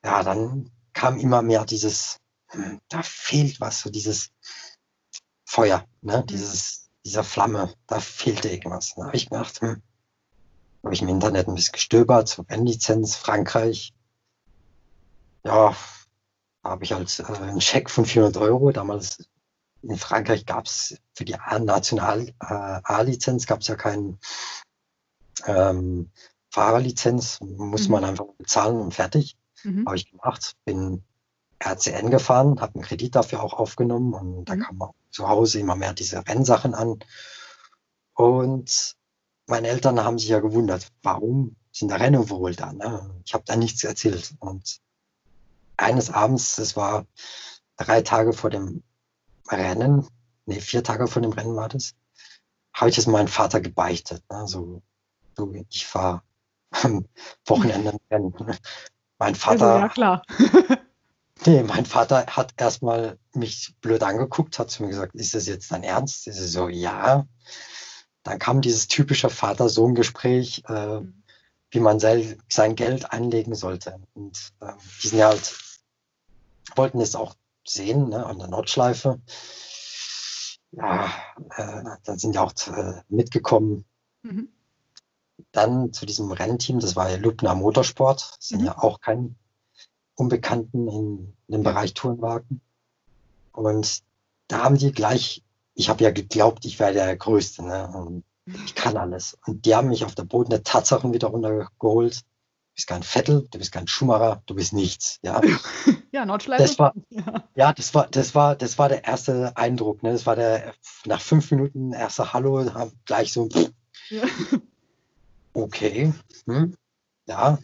[SPEAKER 3] Ja, dann kam immer mehr dieses, hm, da fehlt was, so dieses Feuer, ne? Mhm. dieses, dieser Flamme, da fehlte irgendwas. Da habe ich gedacht, hm, habe ich im Internet ein bisschen gestöbert, so Rennlizenz, Frankreich. Ja, habe ich halt äh, einen Scheck von 400 Euro, damals in Frankreich gab es für die National äh, A-Lizenz gab es ja keine ähm, Fahrerlizenz, muss mhm. man einfach bezahlen und fertig. Mhm. Habe ich gemacht, bin RCN gefahren, habe einen Kredit dafür auch aufgenommen und da mhm. kam auch zu Hause immer mehr diese Rennsachen an. Und meine Eltern haben sich ja gewundert, warum sind da Rennen wohl da? Ne? Ich habe da nichts erzählt. Und eines Abends, das war drei Tage vor dem Rennen, nee, vier Tage vor dem Rennen war das, habe ich es meinem Vater gebeichtet. Ne? So, so, ich fahre am Wochenende Rennen. Mein Vater. Also, ja, klar. nee, mein Vater hat erstmal mich blöd angeguckt, hat zu mir gesagt, ist das jetzt dein Ernst? Ich so, ja. Dann kam dieses typische Vater-Sohn-Gespräch, äh, wie man sein Geld anlegen sollte. Und äh, die sind ja halt, wollten es auch sehen, ne, an der Nordschleife. Ja, äh, dann sind ja auch äh, mitgekommen. Mhm. Dann zu diesem Rennteam, das war ja Lübner Motorsport, das sind mhm. ja auch kein Unbekannten in, in dem Bereich Tourenwagen. Und da haben die gleich, ich habe ja geglaubt, ich wäre der Größte, ne? Und ich kann alles. Und die haben mich auf der Boden der Tatsachen wieder runtergeholt. Bist kein Vettel, du bist kein Schumacher, du bist nichts. Ja,
[SPEAKER 2] ja Nordschleife.
[SPEAKER 3] Das war, ja. ja, das war, das war, das war der erste Eindruck. Ne? Das war der nach fünf Minuten erster Hallo, gleich so. Ja. Okay, hm, ja.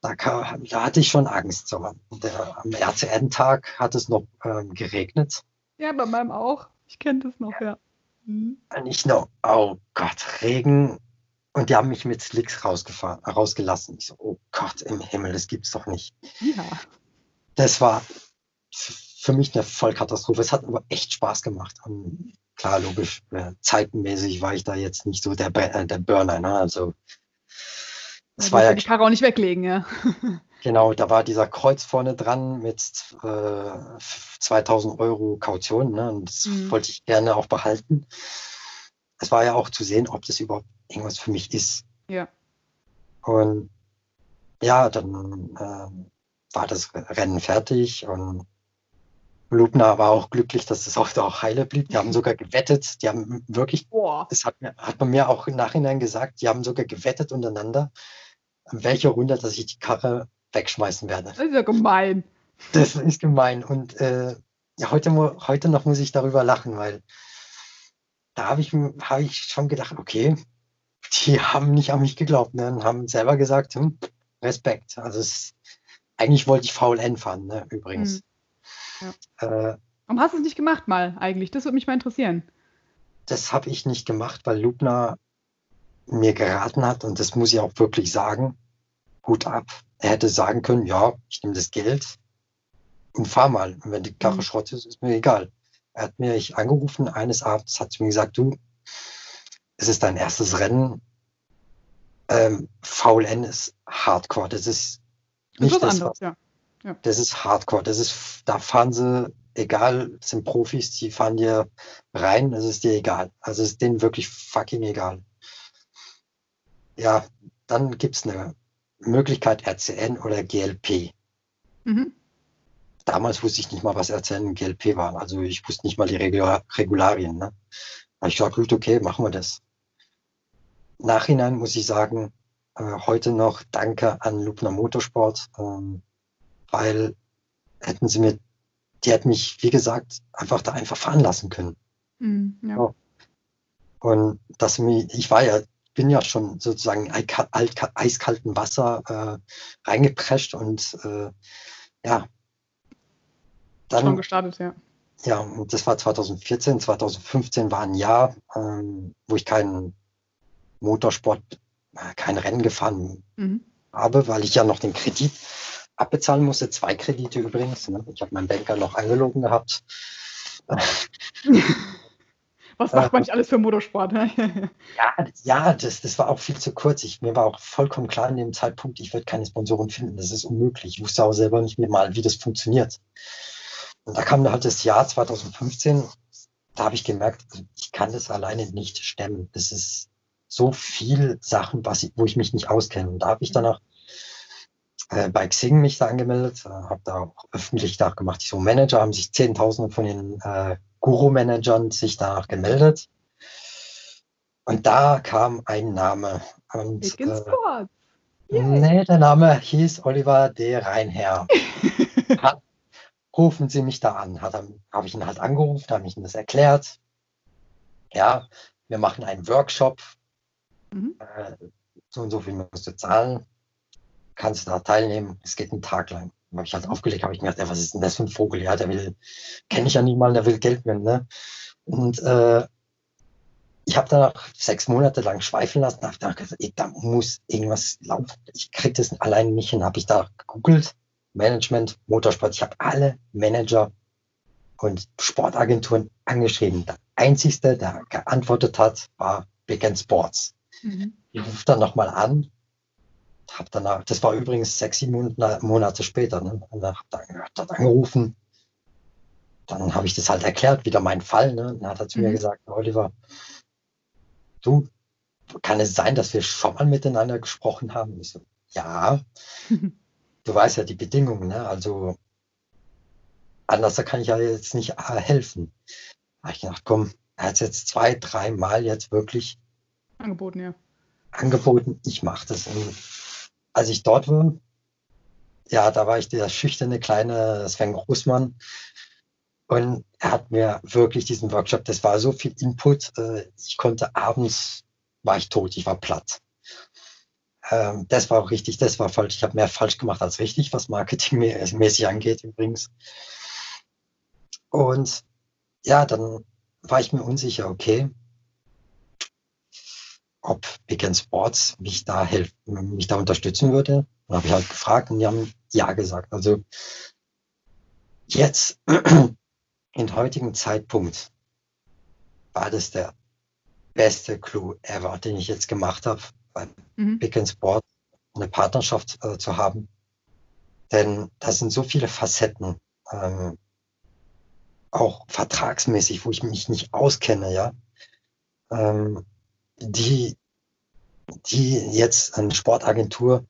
[SPEAKER 3] Da, kam, da, hatte ich schon Angst. So. Der, am RCN-Tag hat es noch ähm, geregnet.
[SPEAKER 2] Ja, bei meinem auch. Ich kenne das noch, ja.
[SPEAKER 3] Mhm. Nicht nur, oh Gott, Regen. Und die haben mich mit Slicks rausgefahren, rausgelassen. Ich so, oh Gott im Himmel, das gibt's doch nicht.
[SPEAKER 2] Ja.
[SPEAKER 3] Das war für mich eine Vollkatastrophe. Es hat aber echt Spaß gemacht. Und klar, logisch, äh, zeitenmäßig war ich da jetzt nicht so der, äh, der Burner. Ne? Also
[SPEAKER 2] es war ja die Karre auch nicht weglegen, ja.
[SPEAKER 3] Genau, da war dieser Kreuz vorne dran mit äh, 2000 Euro Kaution. Ne? Und das mhm. wollte ich gerne auch behalten. Es war ja auch zu sehen, ob das überhaupt irgendwas für mich ist.
[SPEAKER 2] Ja.
[SPEAKER 3] Und ja, dann äh, war das Rennen fertig und Lubna war auch glücklich, dass das Auto auch heile blieb. Die haben sogar gewettet. Die haben wirklich, Boah. das hat, hat man mir auch im Nachhinein gesagt, die haben sogar gewettet untereinander, an welcher Runde, dass ich die Karre wegschmeißen werde.
[SPEAKER 2] Das ist ja gemein.
[SPEAKER 3] Das ist gemein. Und äh, ja, heute, heute noch muss ich darüber lachen, weil da habe ich, hab ich schon gedacht, okay, die haben nicht an mich geglaubt ne, und haben selber gesagt, hm, Respekt. Also es, eigentlich wollte ich VLN fahren, ne, übrigens.
[SPEAKER 2] Hm. Ja. Äh, Warum hast du es nicht gemacht mal eigentlich? Das würde mich mal interessieren.
[SPEAKER 3] Das habe ich nicht gemacht, weil Lubner mir geraten hat und das muss ich auch wirklich sagen. Gut ab. Er hätte sagen können, ja, ich nehme das Geld und fahr mal. Und wenn die Karre mhm. Schrott ist, ist mir egal. Er hat mich angerufen eines Abends, hat mir gesagt, du, es ist dein erstes Rennen. Ähm, VLN ist Hardcore. Das ist nicht das, anderes, ja. Ja. das ist Hardcore. Das ist, da fahren sie, egal, das sind Profis, die fahren dir rein, das ist dir egal. Also es ist denen wirklich fucking egal. Ja, dann gibt es eine Möglichkeit RCN oder GLP. Mhm. Damals wusste ich nicht mal, was RCN und GLP waren. Also ich wusste nicht mal die Regularien. Ne? Da ich gesagt, gut, okay, machen wir das. Nachhinein muss ich sagen, äh, heute noch Danke an Lubner Motorsport, ähm, weil hätten sie mir, die hätten mich, wie gesagt, einfach da einfach fahren lassen können.
[SPEAKER 2] Mm, ja. so.
[SPEAKER 3] Und dass mir, ich war ja, bin ja schon sozusagen eiskalten Wasser äh, reingeprescht und äh, ja.
[SPEAKER 2] Dann, schon gestartet, ja.
[SPEAKER 3] Ja, und das war 2014. 2015 war ein Jahr, ähm, wo ich keinen Motorsport, kein Rennen gefahren mhm. habe, weil ich ja noch den Kredit abbezahlen musste. Zwei Kredite übrigens. Ne? Ich habe meinen Banker noch angelogen gehabt.
[SPEAKER 2] Was macht man nicht alles für Motorsport?
[SPEAKER 3] ja, ja das, das war auch viel zu kurz. Ich, mir war auch vollkommen klar in dem Zeitpunkt, ich würde keine Sponsoren finden. Das ist unmöglich. Ich wusste auch selber nicht mehr mal, wie das funktioniert. Und da kam halt das Jahr 2015. Da habe ich gemerkt, ich kann das alleine nicht stemmen. Das ist so viel Sachen, was ich, wo ich mich nicht auskenne. Und da habe ich danach äh, bei Xing mich da angemeldet, äh, habe da auch öffentlich da gemacht. So Manager haben sich Zehntausende von den äh, Guru-Managern sich danach gemeldet. Und da kam ein Name. Und, äh, nee, der Name hieß Oliver D. Reinherr. Hat, rufen Sie mich da an. Habe ich ihn halt angerufen, habe ich ihm das erklärt. Ja, wir machen einen Workshop Mhm. Äh, so und so viel musst du zahlen, kannst du da teilnehmen, es geht einen Tag lang. Habe ich halt aufgelegt, habe ich mir gedacht, was ist denn das für ein Vogel? Ja, der will, kenne ich ja nicht mal, der will Geld nehmen. Ne? Und äh, ich habe danach sechs Monate lang schweifen lassen, habe gedacht, da muss irgendwas laufen. Ich kriege das alleine nicht hin. Habe ich da gegoogelt, Management, Motorsport. Ich habe alle Manager und Sportagenturen angeschrieben. Der einzigste, der geantwortet hat, war Big End Sports. Mhm. Ich rufe dann nochmal an. Hab danach, das war übrigens sechs, sieben Monate später. Ne? Und dann hab dann, dann angerufen. Dann habe ich das halt erklärt, wieder mein Fall. Ne? Dann hat er zu mhm. mir gesagt, Oliver, du, kann es sein, dass wir schon mal miteinander gesprochen haben? Ich so, ja. du weißt ja die Bedingungen, ne? Also anders kann ich ja jetzt nicht äh, helfen. Da habe ich gedacht, komm, er hat es jetzt zwei, drei Mal jetzt wirklich
[SPEAKER 2] Angeboten, ja.
[SPEAKER 3] Angeboten, ich mache das. Und als ich dort war, ja, da war ich der schüchterne kleine Sven Großmann. Und er hat mir wirklich diesen Workshop, das war so viel Input. Äh, ich konnte abends, war ich tot, ich war platt. Ähm, das war auch richtig, das war falsch. Ich habe mehr falsch gemacht als richtig, was marketingmäßig angeht übrigens. Und ja, dann war ich mir unsicher, okay, ob Big Sports mich da helfen, mich da unterstützen würde. Dann habe ich halt gefragt und die haben ja gesagt. Also jetzt, in heutigen Zeitpunkt, war das der beste Clou ever, den ich jetzt gemacht habe, bei mhm. Big Sport eine Partnerschaft äh, zu haben. Denn da sind so viele Facetten, ähm, auch vertragsmäßig, wo ich mich nicht auskenne, ja. Ähm, die, die jetzt eine Sportagentur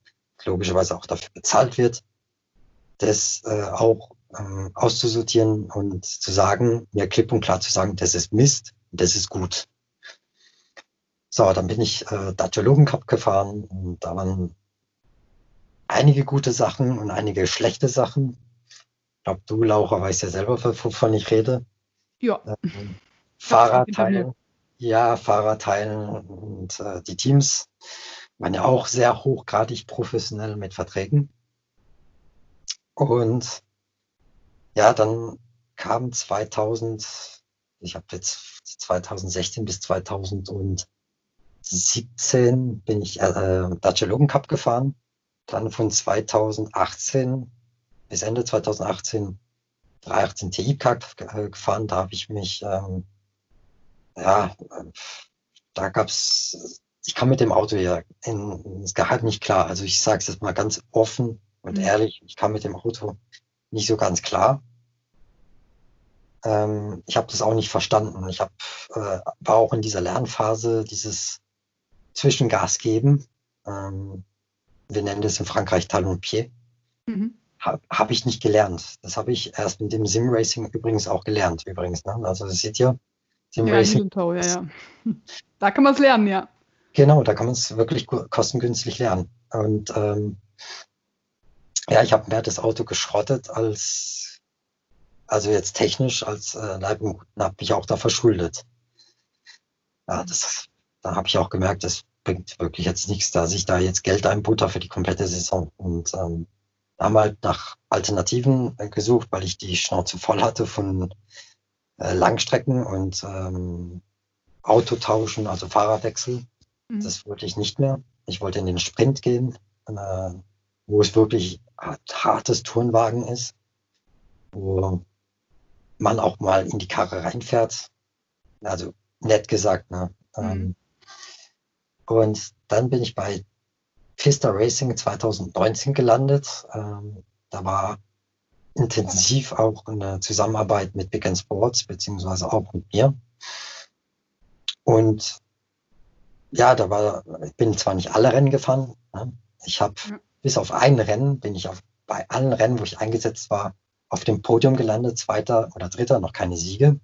[SPEAKER 3] logischerweise auch dafür bezahlt wird, das äh, auch ähm, auszusortieren und zu sagen, mir klipp und klar zu sagen, das ist Mist, das ist gut. So, dann bin ich äh, Daciologen Cup gefahren und da waren einige gute Sachen und einige schlechte Sachen. Ich glaube, du, Laura, weißt ja selber, wovon ich rede.
[SPEAKER 2] Ja. Ähm,
[SPEAKER 3] Fahrradteile. Ja, Fahrradteilen und äh, die Teams waren ja auch sehr hochgradig professionell mit Verträgen. Und ja, dann kam 2000, ich habe jetzt 2016 bis 2017 bin ich äh, Dacia Logan Cup gefahren. Dann von 2018 bis Ende 2018 318 TI Cup gefahren. Da habe ich mich ähm, ja, da gab's, ich kam mit dem Auto ja in, ins Gehalt nicht klar. Also ich sage es jetzt mal ganz offen und mhm. ehrlich, ich kam mit dem Auto nicht so ganz klar. Ähm, ich habe das auch nicht verstanden. Ich hab, äh, war auch in dieser Lernphase, dieses Zwischengas geben. Ähm, wir nennen das in Frankreich Talon Pied. Mhm. Habe hab ich nicht gelernt. Das habe ich erst mit dem Sim Racing übrigens auch gelernt. Übrigens, ne? Also das seht ihr,
[SPEAKER 2] Sim ja, Racing. Tau, ja, ja. Da kann man es lernen, ja.
[SPEAKER 3] Genau, da kann man es wirklich kostengünstig lernen. Und ähm, ja, ich habe mehr das Auto geschrottet als, also jetzt technisch als äh, Leib und habe mich auch da verschuldet. Ja, das, da habe ich auch gemerkt, das bringt wirklich jetzt nichts, dass ich da jetzt Geld einbutter für die komplette Saison. Und ähm, haben halt nach Alternativen äh, gesucht, weil ich die Schnauze voll hatte von äh, Langstrecken und ähm, Auto tauschen, also Fahrerwechsel. Mhm. Das wollte ich nicht mehr. Ich wollte in den Sprint gehen, äh, wo es wirklich hartes Turnwagen ist, wo man auch mal in die Karre reinfährt. Also nett gesagt. Ne? Mhm. Ähm, und dann bin ich bei Pista Racing 2019 gelandet. Ähm, da war intensiv auch eine Zusammenarbeit mit Big Sports, beziehungsweise auch mit mir. Und ja, da war, ich bin zwar nicht alle Rennen gefahren. Ne? Ich habe ja. bis auf ein Rennen bin ich auf, bei allen Rennen, wo ich eingesetzt war, auf dem Podium gelandet, zweiter oder dritter, noch keine Siege.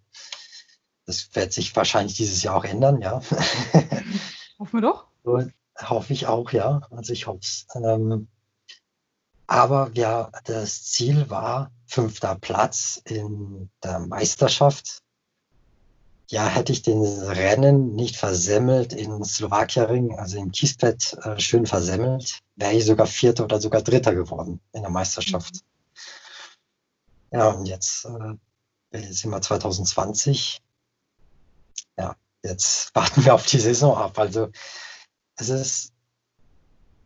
[SPEAKER 3] Das wird sich wahrscheinlich dieses Jahr auch ändern, ja.
[SPEAKER 2] Hoffen wir doch.
[SPEAKER 3] Und, hoffe ich auch, ja. Also ich hoffe es. Ähm, aber ja, das Ziel war fünfter Platz in der Meisterschaft. Ja, hätte ich den Rennen nicht versemmelt in Slowakia-Ring, also im Kiespet äh, schön versemmelt, wäre ich sogar Vierter oder sogar Dritter geworden in der Meisterschaft. Mhm. Ja, und jetzt äh, sind wir 2020. Ja, jetzt warten wir auf die Saison ab. Also es ist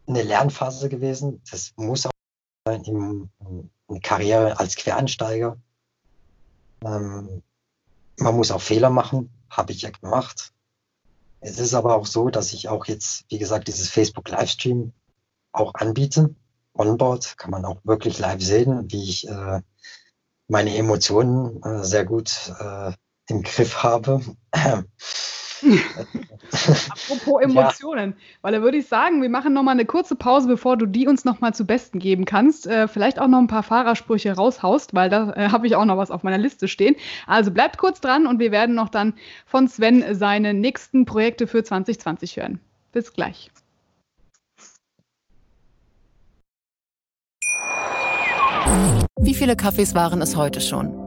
[SPEAKER 3] eine Lernphase gewesen. Das muss in, in Karriere als Quereinsteiger. Ähm, man muss auch Fehler machen, habe ich ja gemacht. Es ist aber auch so, dass ich auch jetzt, wie gesagt, dieses Facebook Livestream auch anbiete. Onboard kann man auch wirklich live sehen, wie ich äh, meine Emotionen äh, sehr gut äh, im Griff habe.
[SPEAKER 2] Apropos Emotionen, ja. weil da würde ich sagen, wir machen nochmal eine kurze Pause, bevor du die uns nochmal zu Besten geben kannst. Äh, vielleicht auch noch ein paar Fahrersprüche raushaust, weil da äh, habe ich auch noch was auf meiner Liste stehen. Also bleibt kurz dran und wir werden noch dann von Sven seine nächsten Projekte für 2020 hören. Bis gleich.
[SPEAKER 5] Wie viele Kaffees waren es heute schon?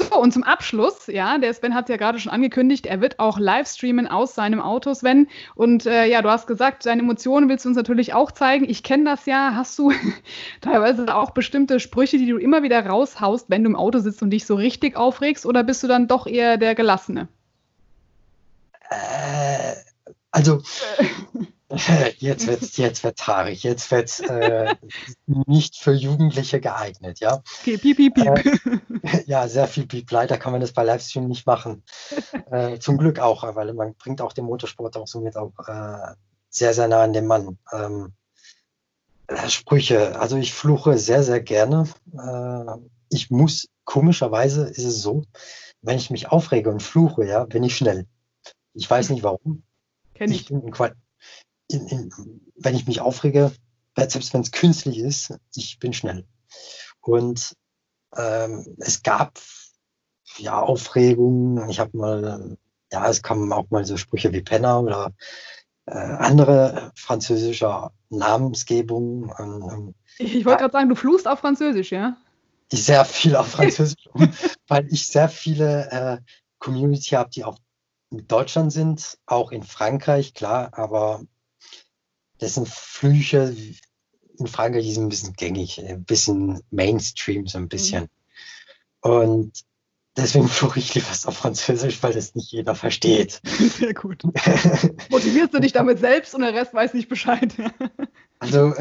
[SPEAKER 2] So, und zum Abschluss, ja, der Sven hat es ja gerade schon angekündigt, er wird auch live streamen aus seinem Auto, Sven. Und äh, ja, du hast gesagt, deine Emotionen willst du uns natürlich auch zeigen. Ich kenne das ja. Hast du teilweise auch bestimmte Sprüche, die du immer wieder raushaust, wenn du im Auto sitzt und dich so richtig aufregst? Oder bist du dann doch eher der Gelassene?
[SPEAKER 3] Äh, also, Jetzt wird jetzt wird's haarig, jetzt wird es äh, nicht für Jugendliche geeignet, ja.
[SPEAKER 2] Okay, piep, piep, piep.
[SPEAKER 3] Äh, ja, sehr viel piep. Leider kann man das bei Livestream nicht machen. Äh, zum Glück auch, weil man bringt auch den Motorsport auch somit auch äh, sehr, sehr nah an den Mann. Ähm, äh, Sprüche, also ich fluche sehr, sehr gerne. Äh, ich muss, komischerweise ist es so, wenn ich mich aufrege und fluche, ja, bin ich schnell. Ich weiß nicht warum.
[SPEAKER 2] Kenn ich.
[SPEAKER 3] ich bin in, in, wenn ich mich aufrege, selbst wenn es künstlich ist, ich bin schnell. Und ähm, es gab ja Aufregungen. Ich habe mal, ja, es kamen auch mal so Sprüche wie Penner oder äh, andere französische Namensgebungen.
[SPEAKER 2] Ähm, ich wollte ja, gerade sagen, du fluchst auf Französisch, ja?
[SPEAKER 3] Ich sehr viel auf Französisch, weil ich sehr viele äh, Community habe, die auch in Deutschland sind, auch in Frankreich, klar, aber das sind Flüche in Frankreich, die sind ein bisschen gängig, ein bisschen Mainstream, so ein bisschen. Mhm. Und deswegen fluche ich lieber auf Französisch, weil das nicht jeder versteht.
[SPEAKER 2] Sehr gut. Motivierst du dich damit selbst und der Rest weiß nicht Bescheid.
[SPEAKER 3] also,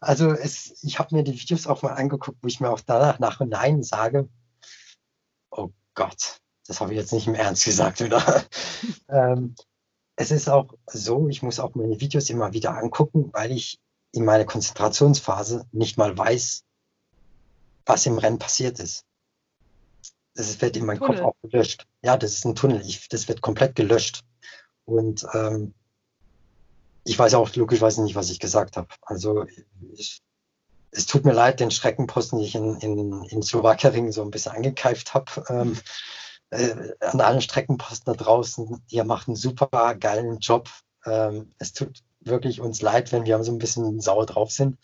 [SPEAKER 3] also es, ich habe mir die Videos auch mal angeguckt, wo ich mir auch danach nach und nein sage, oh Gott, das habe ich jetzt nicht im Ernst gesagt, oder? ähm, es ist auch so, ich muss auch meine Videos immer wieder angucken, weil ich in meiner Konzentrationsphase nicht mal weiß, was im Rennen passiert ist. Das wird in meinem Kopf auch gelöscht. Ja, das ist ein Tunnel. Ich, das wird komplett gelöscht. Und ähm, ich weiß auch logischerweise nicht, was ich gesagt habe. Also ich, es tut mir leid, den Schreckenposten, die ich in, in, in Slowakering so ein bisschen angekeift habe. Ähm, äh, an allen Streckenposten da draußen, ihr macht einen super geilen Job. Ähm, es tut wirklich uns leid, wenn wir so ein bisschen sauer drauf sind.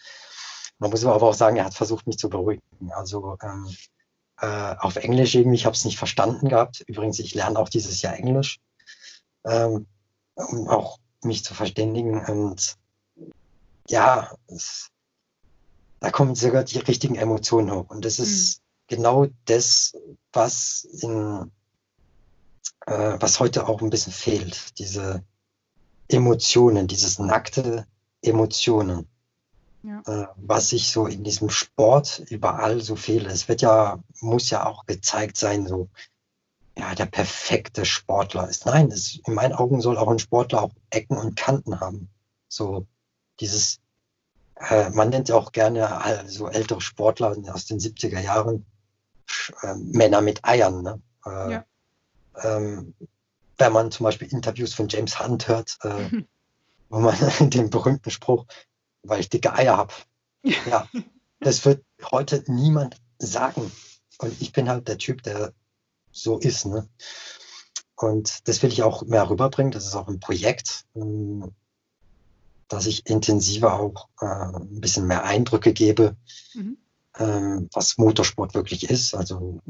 [SPEAKER 3] Man muss aber auch sagen, er hat versucht, mich zu beruhigen. Also ähm, äh, auf Englisch irgendwie, ich habe es nicht verstanden gehabt. Übrigens, ich lerne auch dieses Jahr Englisch, ähm, um auch mich zu verständigen. Und ja, es, da kommen sogar die richtigen Emotionen hoch. Und das ist mhm. Genau das, was in äh, was heute auch ein bisschen fehlt, diese Emotionen, dieses nackte Emotionen. Ja. Äh, was ich so in diesem Sport überall so fehle. Es wird ja, muss ja auch gezeigt sein, so, ja, der perfekte Sportler ist. Nein, es, in meinen Augen soll auch ein Sportler auch Ecken und Kanten haben. So dieses, äh, man nennt ja auch gerne äh, so ältere Sportler aus den 70er Jahren, äh, Männer mit Eiern. Ne? Äh, ja ähm, wenn man zum Beispiel Interviews von James Hunt hört, äh, wo man den berühmten Spruch, weil ich dicke Eier habe. Ja, das wird heute niemand sagen. Und ich bin halt der Typ, der so ist. Ne? Und das will ich auch mehr rüberbringen. Das ist auch ein Projekt, ähm, dass ich intensiver auch äh, ein bisschen mehr Eindrücke gebe, mhm. Ähm, was Motorsport wirklich ist. Also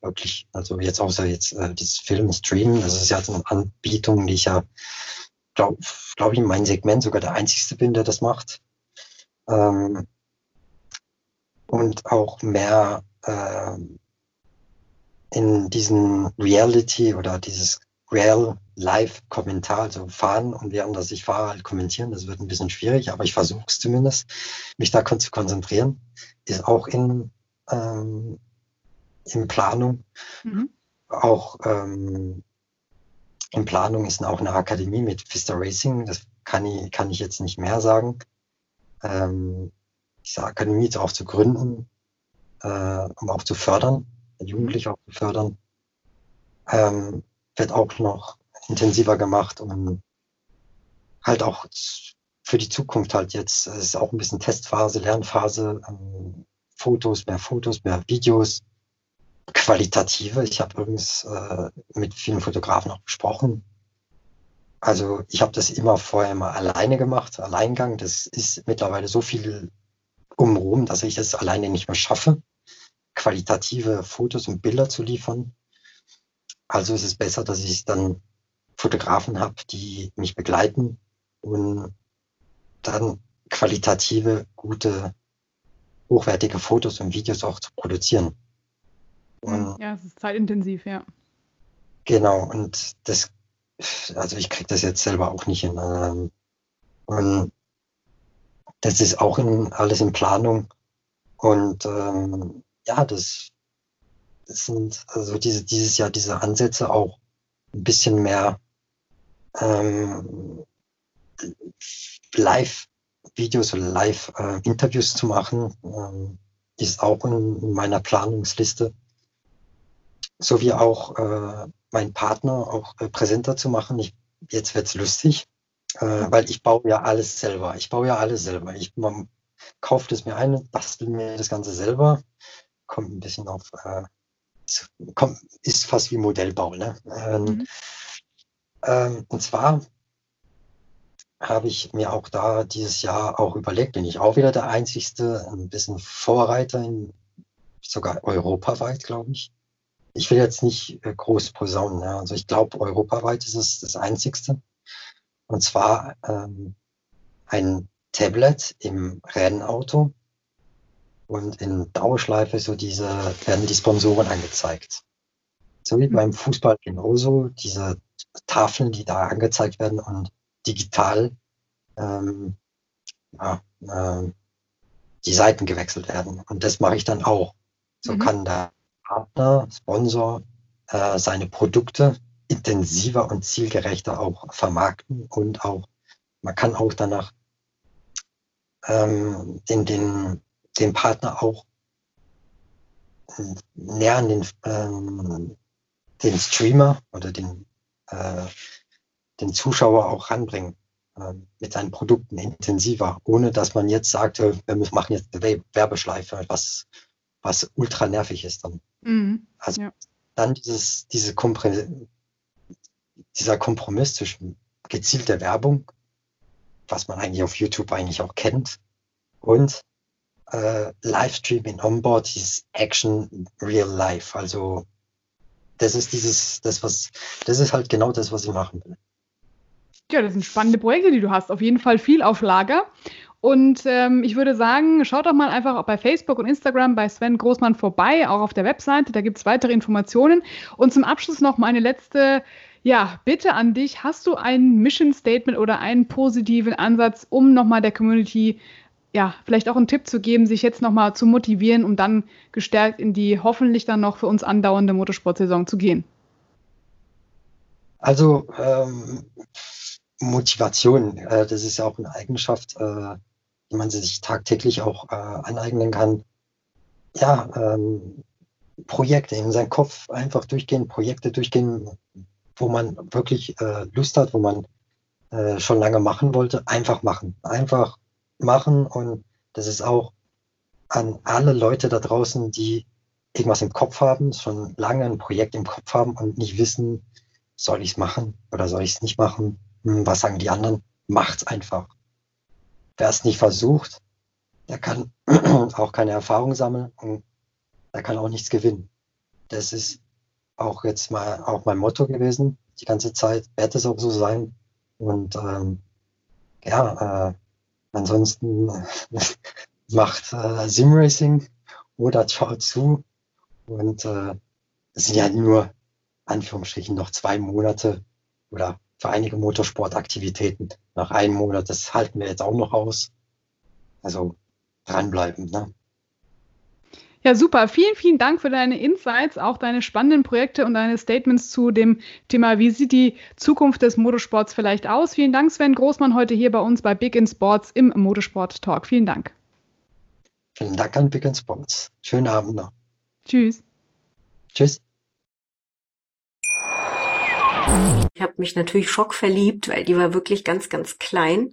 [SPEAKER 3] wirklich, also jetzt außer jetzt äh, dieses Film streamen, das ist ja so eine Anbietung, die ich ja, glaube glaub ich, in meinem Segment sogar der einzigste bin, der das macht. Ähm, und auch mehr äh, in diesen Reality oder dieses Real Live-Kommentar, also fahren und während dass ich fahre, halt kommentieren. Das wird ein bisschen schwierig, aber ich versuche es zumindest, mich da zu konzentrieren. Ist auch in, ähm, in Planung. Mhm. Auch ähm, in Planung ist auch eine Akademie mit Vista Racing. Das kann ich, kann ich jetzt nicht mehr sagen. Ähm, diese Akademie jetzt auch zu gründen, äh, um auch zu fördern, Jugendliche auch zu fördern, ähm, wird auch noch intensiver gemacht und halt auch für die Zukunft halt jetzt, ist auch ein bisschen Testphase, Lernphase, ähm, Fotos, mehr Fotos, mehr Videos, qualitative. Ich habe übrigens äh, mit vielen Fotografen auch gesprochen. Also ich habe das immer vorher mal alleine gemacht, Alleingang. Das ist mittlerweile so viel umrum, dass ich es alleine nicht mehr schaffe, qualitative Fotos und Bilder zu liefern. Also ist es besser, dass ich dann Fotografen habe, die mich begleiten und dann qualitative, gute, hochwertige Fotos und Videos auch zu produzieren.
[SPEAKER 2] Und ja, es ist zeitintensiv, ja.
[SPEAKER 3] Genau, und das, also ich kriege das jetzt selber auch nicht hin. Ähm, und das ist auch in, alles in Planung. Und ähm, ja, das, das sind also diese, dieses Jahr diese Ansätze auch ein bisschen mehr ähm, Live-Videos oder Live-Interviews äh, zu machen, ähm, ist auch in, in meiner Planungsliste sowie auch äh, meinen Partner auch äh, präsenter zu machen. Ich, jetzt wird's lustig, äh, weil ich baue ja alles selber. Ich baue ja alles selber. Ich man, kauft es mir ein, bastel mir das Ganze selber. Kommt ein bisschen auf, äh, kommt, ist fast wie Modellbau. Ne? Ähm, mhm. ähm, und zwar habe ich mir auch da dieses Jahr auch überlegt, bin ich auch wieder der einzigste, ein bisschen Vorreiter in sogar europaweit, glaube ich ich will jetzt nicht äh, groß posaunen. Ja. Also ich glaube, europaweit ist es das Einzigste. Und zwar ähm, ein Tablet im Rennauto und in Dauerschleife so diese werden die Sponsoren angezeigt. So wie beim Fußball genauso, diese Tafeln, die da angezeigt werden und digital ähm, ja, äh, die Seiten gewechselt werden. Und das mache ich dann auch. So mhm. kann da Partner, Sponsor äh, seine Produkte intensiver und zielgerechter auch vermarkten und auch, man kann auch danach ähm, den, den, den Partner auch näher an den, ähm, den Streamer oder den, äh, den Zuschauer auch ranbringen äh, mit seinen Produkten intensiver, ohne dass man jetzt sagt, wir machen jetzt eine Werbeschleife, was, was ultra nervig ist dann. Mhm. Also ja. dann dieses, diese Kompr dieser Kompromiss zwischen gezielter Werbung, was man eigentlich auf YouTube eigentlich auch kennt, und äh, Livestreaming onboard, dieses Action Real Life. Also das ist dieses, das was, das ist halt genau das, was ich machen will.
[SPEAKER 2] Ja, das sind spannende Projekte, die du hast. Auf jeden Fall viel auf Lager. Und ähm, ich würde sagen, schaut doch mal einfach bei Facebook und Instagram bei Sven Großmann vorbei, auch auf der Webseite. Da gibt es weitere Informationen. Und zum Abschluss noch meine letzte ja, Bitte an dich. Hast du ein Mission Statement oder einen positiven Ansatz, um nochmal der Community ja, vielleicht auch einen Tipp zu geben, sich jetzt nochmal zu motivieren, um dann gestärkt in die hoffentlich dann noch für uns andauernde Motorsportsaison zu gehen?
[SPEAKER 3] Also ähm, Motivation, äh, das ist ja auch eine Eigenschaft, äh, die man sich tagtäglich auch äh, aneignen kann. Ja, ähm, Projekte in seinen Kopf einfach durchgehen, Projekte durchgehen, wo man wirklich äh, Lust hat, wo man äh, schon lange machen wollte, einfach machen. Einfach machen und das ist auch an alle Leute da draußen, die irgendwas im Kopf haben, schon lange ein Projekt im Kopf haben und nicht wissen, soll ich es machen oder soll ich es nicht machen? Hm, was sagen die anderen? Macht's einfach. Wer es nicht versucht, der kann auch keine Erfahrung sammeln und der kann auch nichts gewinnen. Das ist auch jetzt mal auch mein Motto gewesen, die ganze Zeit, wird es auch so sein. Und ähm, ja, äh, ansonsten macht äh, Simracing oder schaut zu. Und äh, es sind ja nur Anführungsstrichen noch zwei Monate oder für einige Motorsportaktivitäten nach einem Monat. Das halten wir jetzt auch noch aus. Also dranbleiben. Ne?
[SPEAKER 2] Ja, super. Vielen, vielen Dank für deine Insights, auch deine spannenden Projekte und deine Statements zu dem Thema, wie sieht die Zukunft des Motorsports vielleicht aus. Vielen Dank, Sven Großmann, heute hier bei uns bei Big in Sports im Motorsport Talk. Vielen Dank.
[SPEAKER 3] Vielen Dank an Big in Sports. Schönen Abend noch.
[SPEAKER 2] Tschüss.
[SPEAKER 3] Tschüss.
[SPEAKER 6] Ich habe mich natürlich schockverliebt, weil die war wirklich ganz, ganz klein.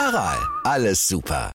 [SPEAKER 4] Aral, alles super.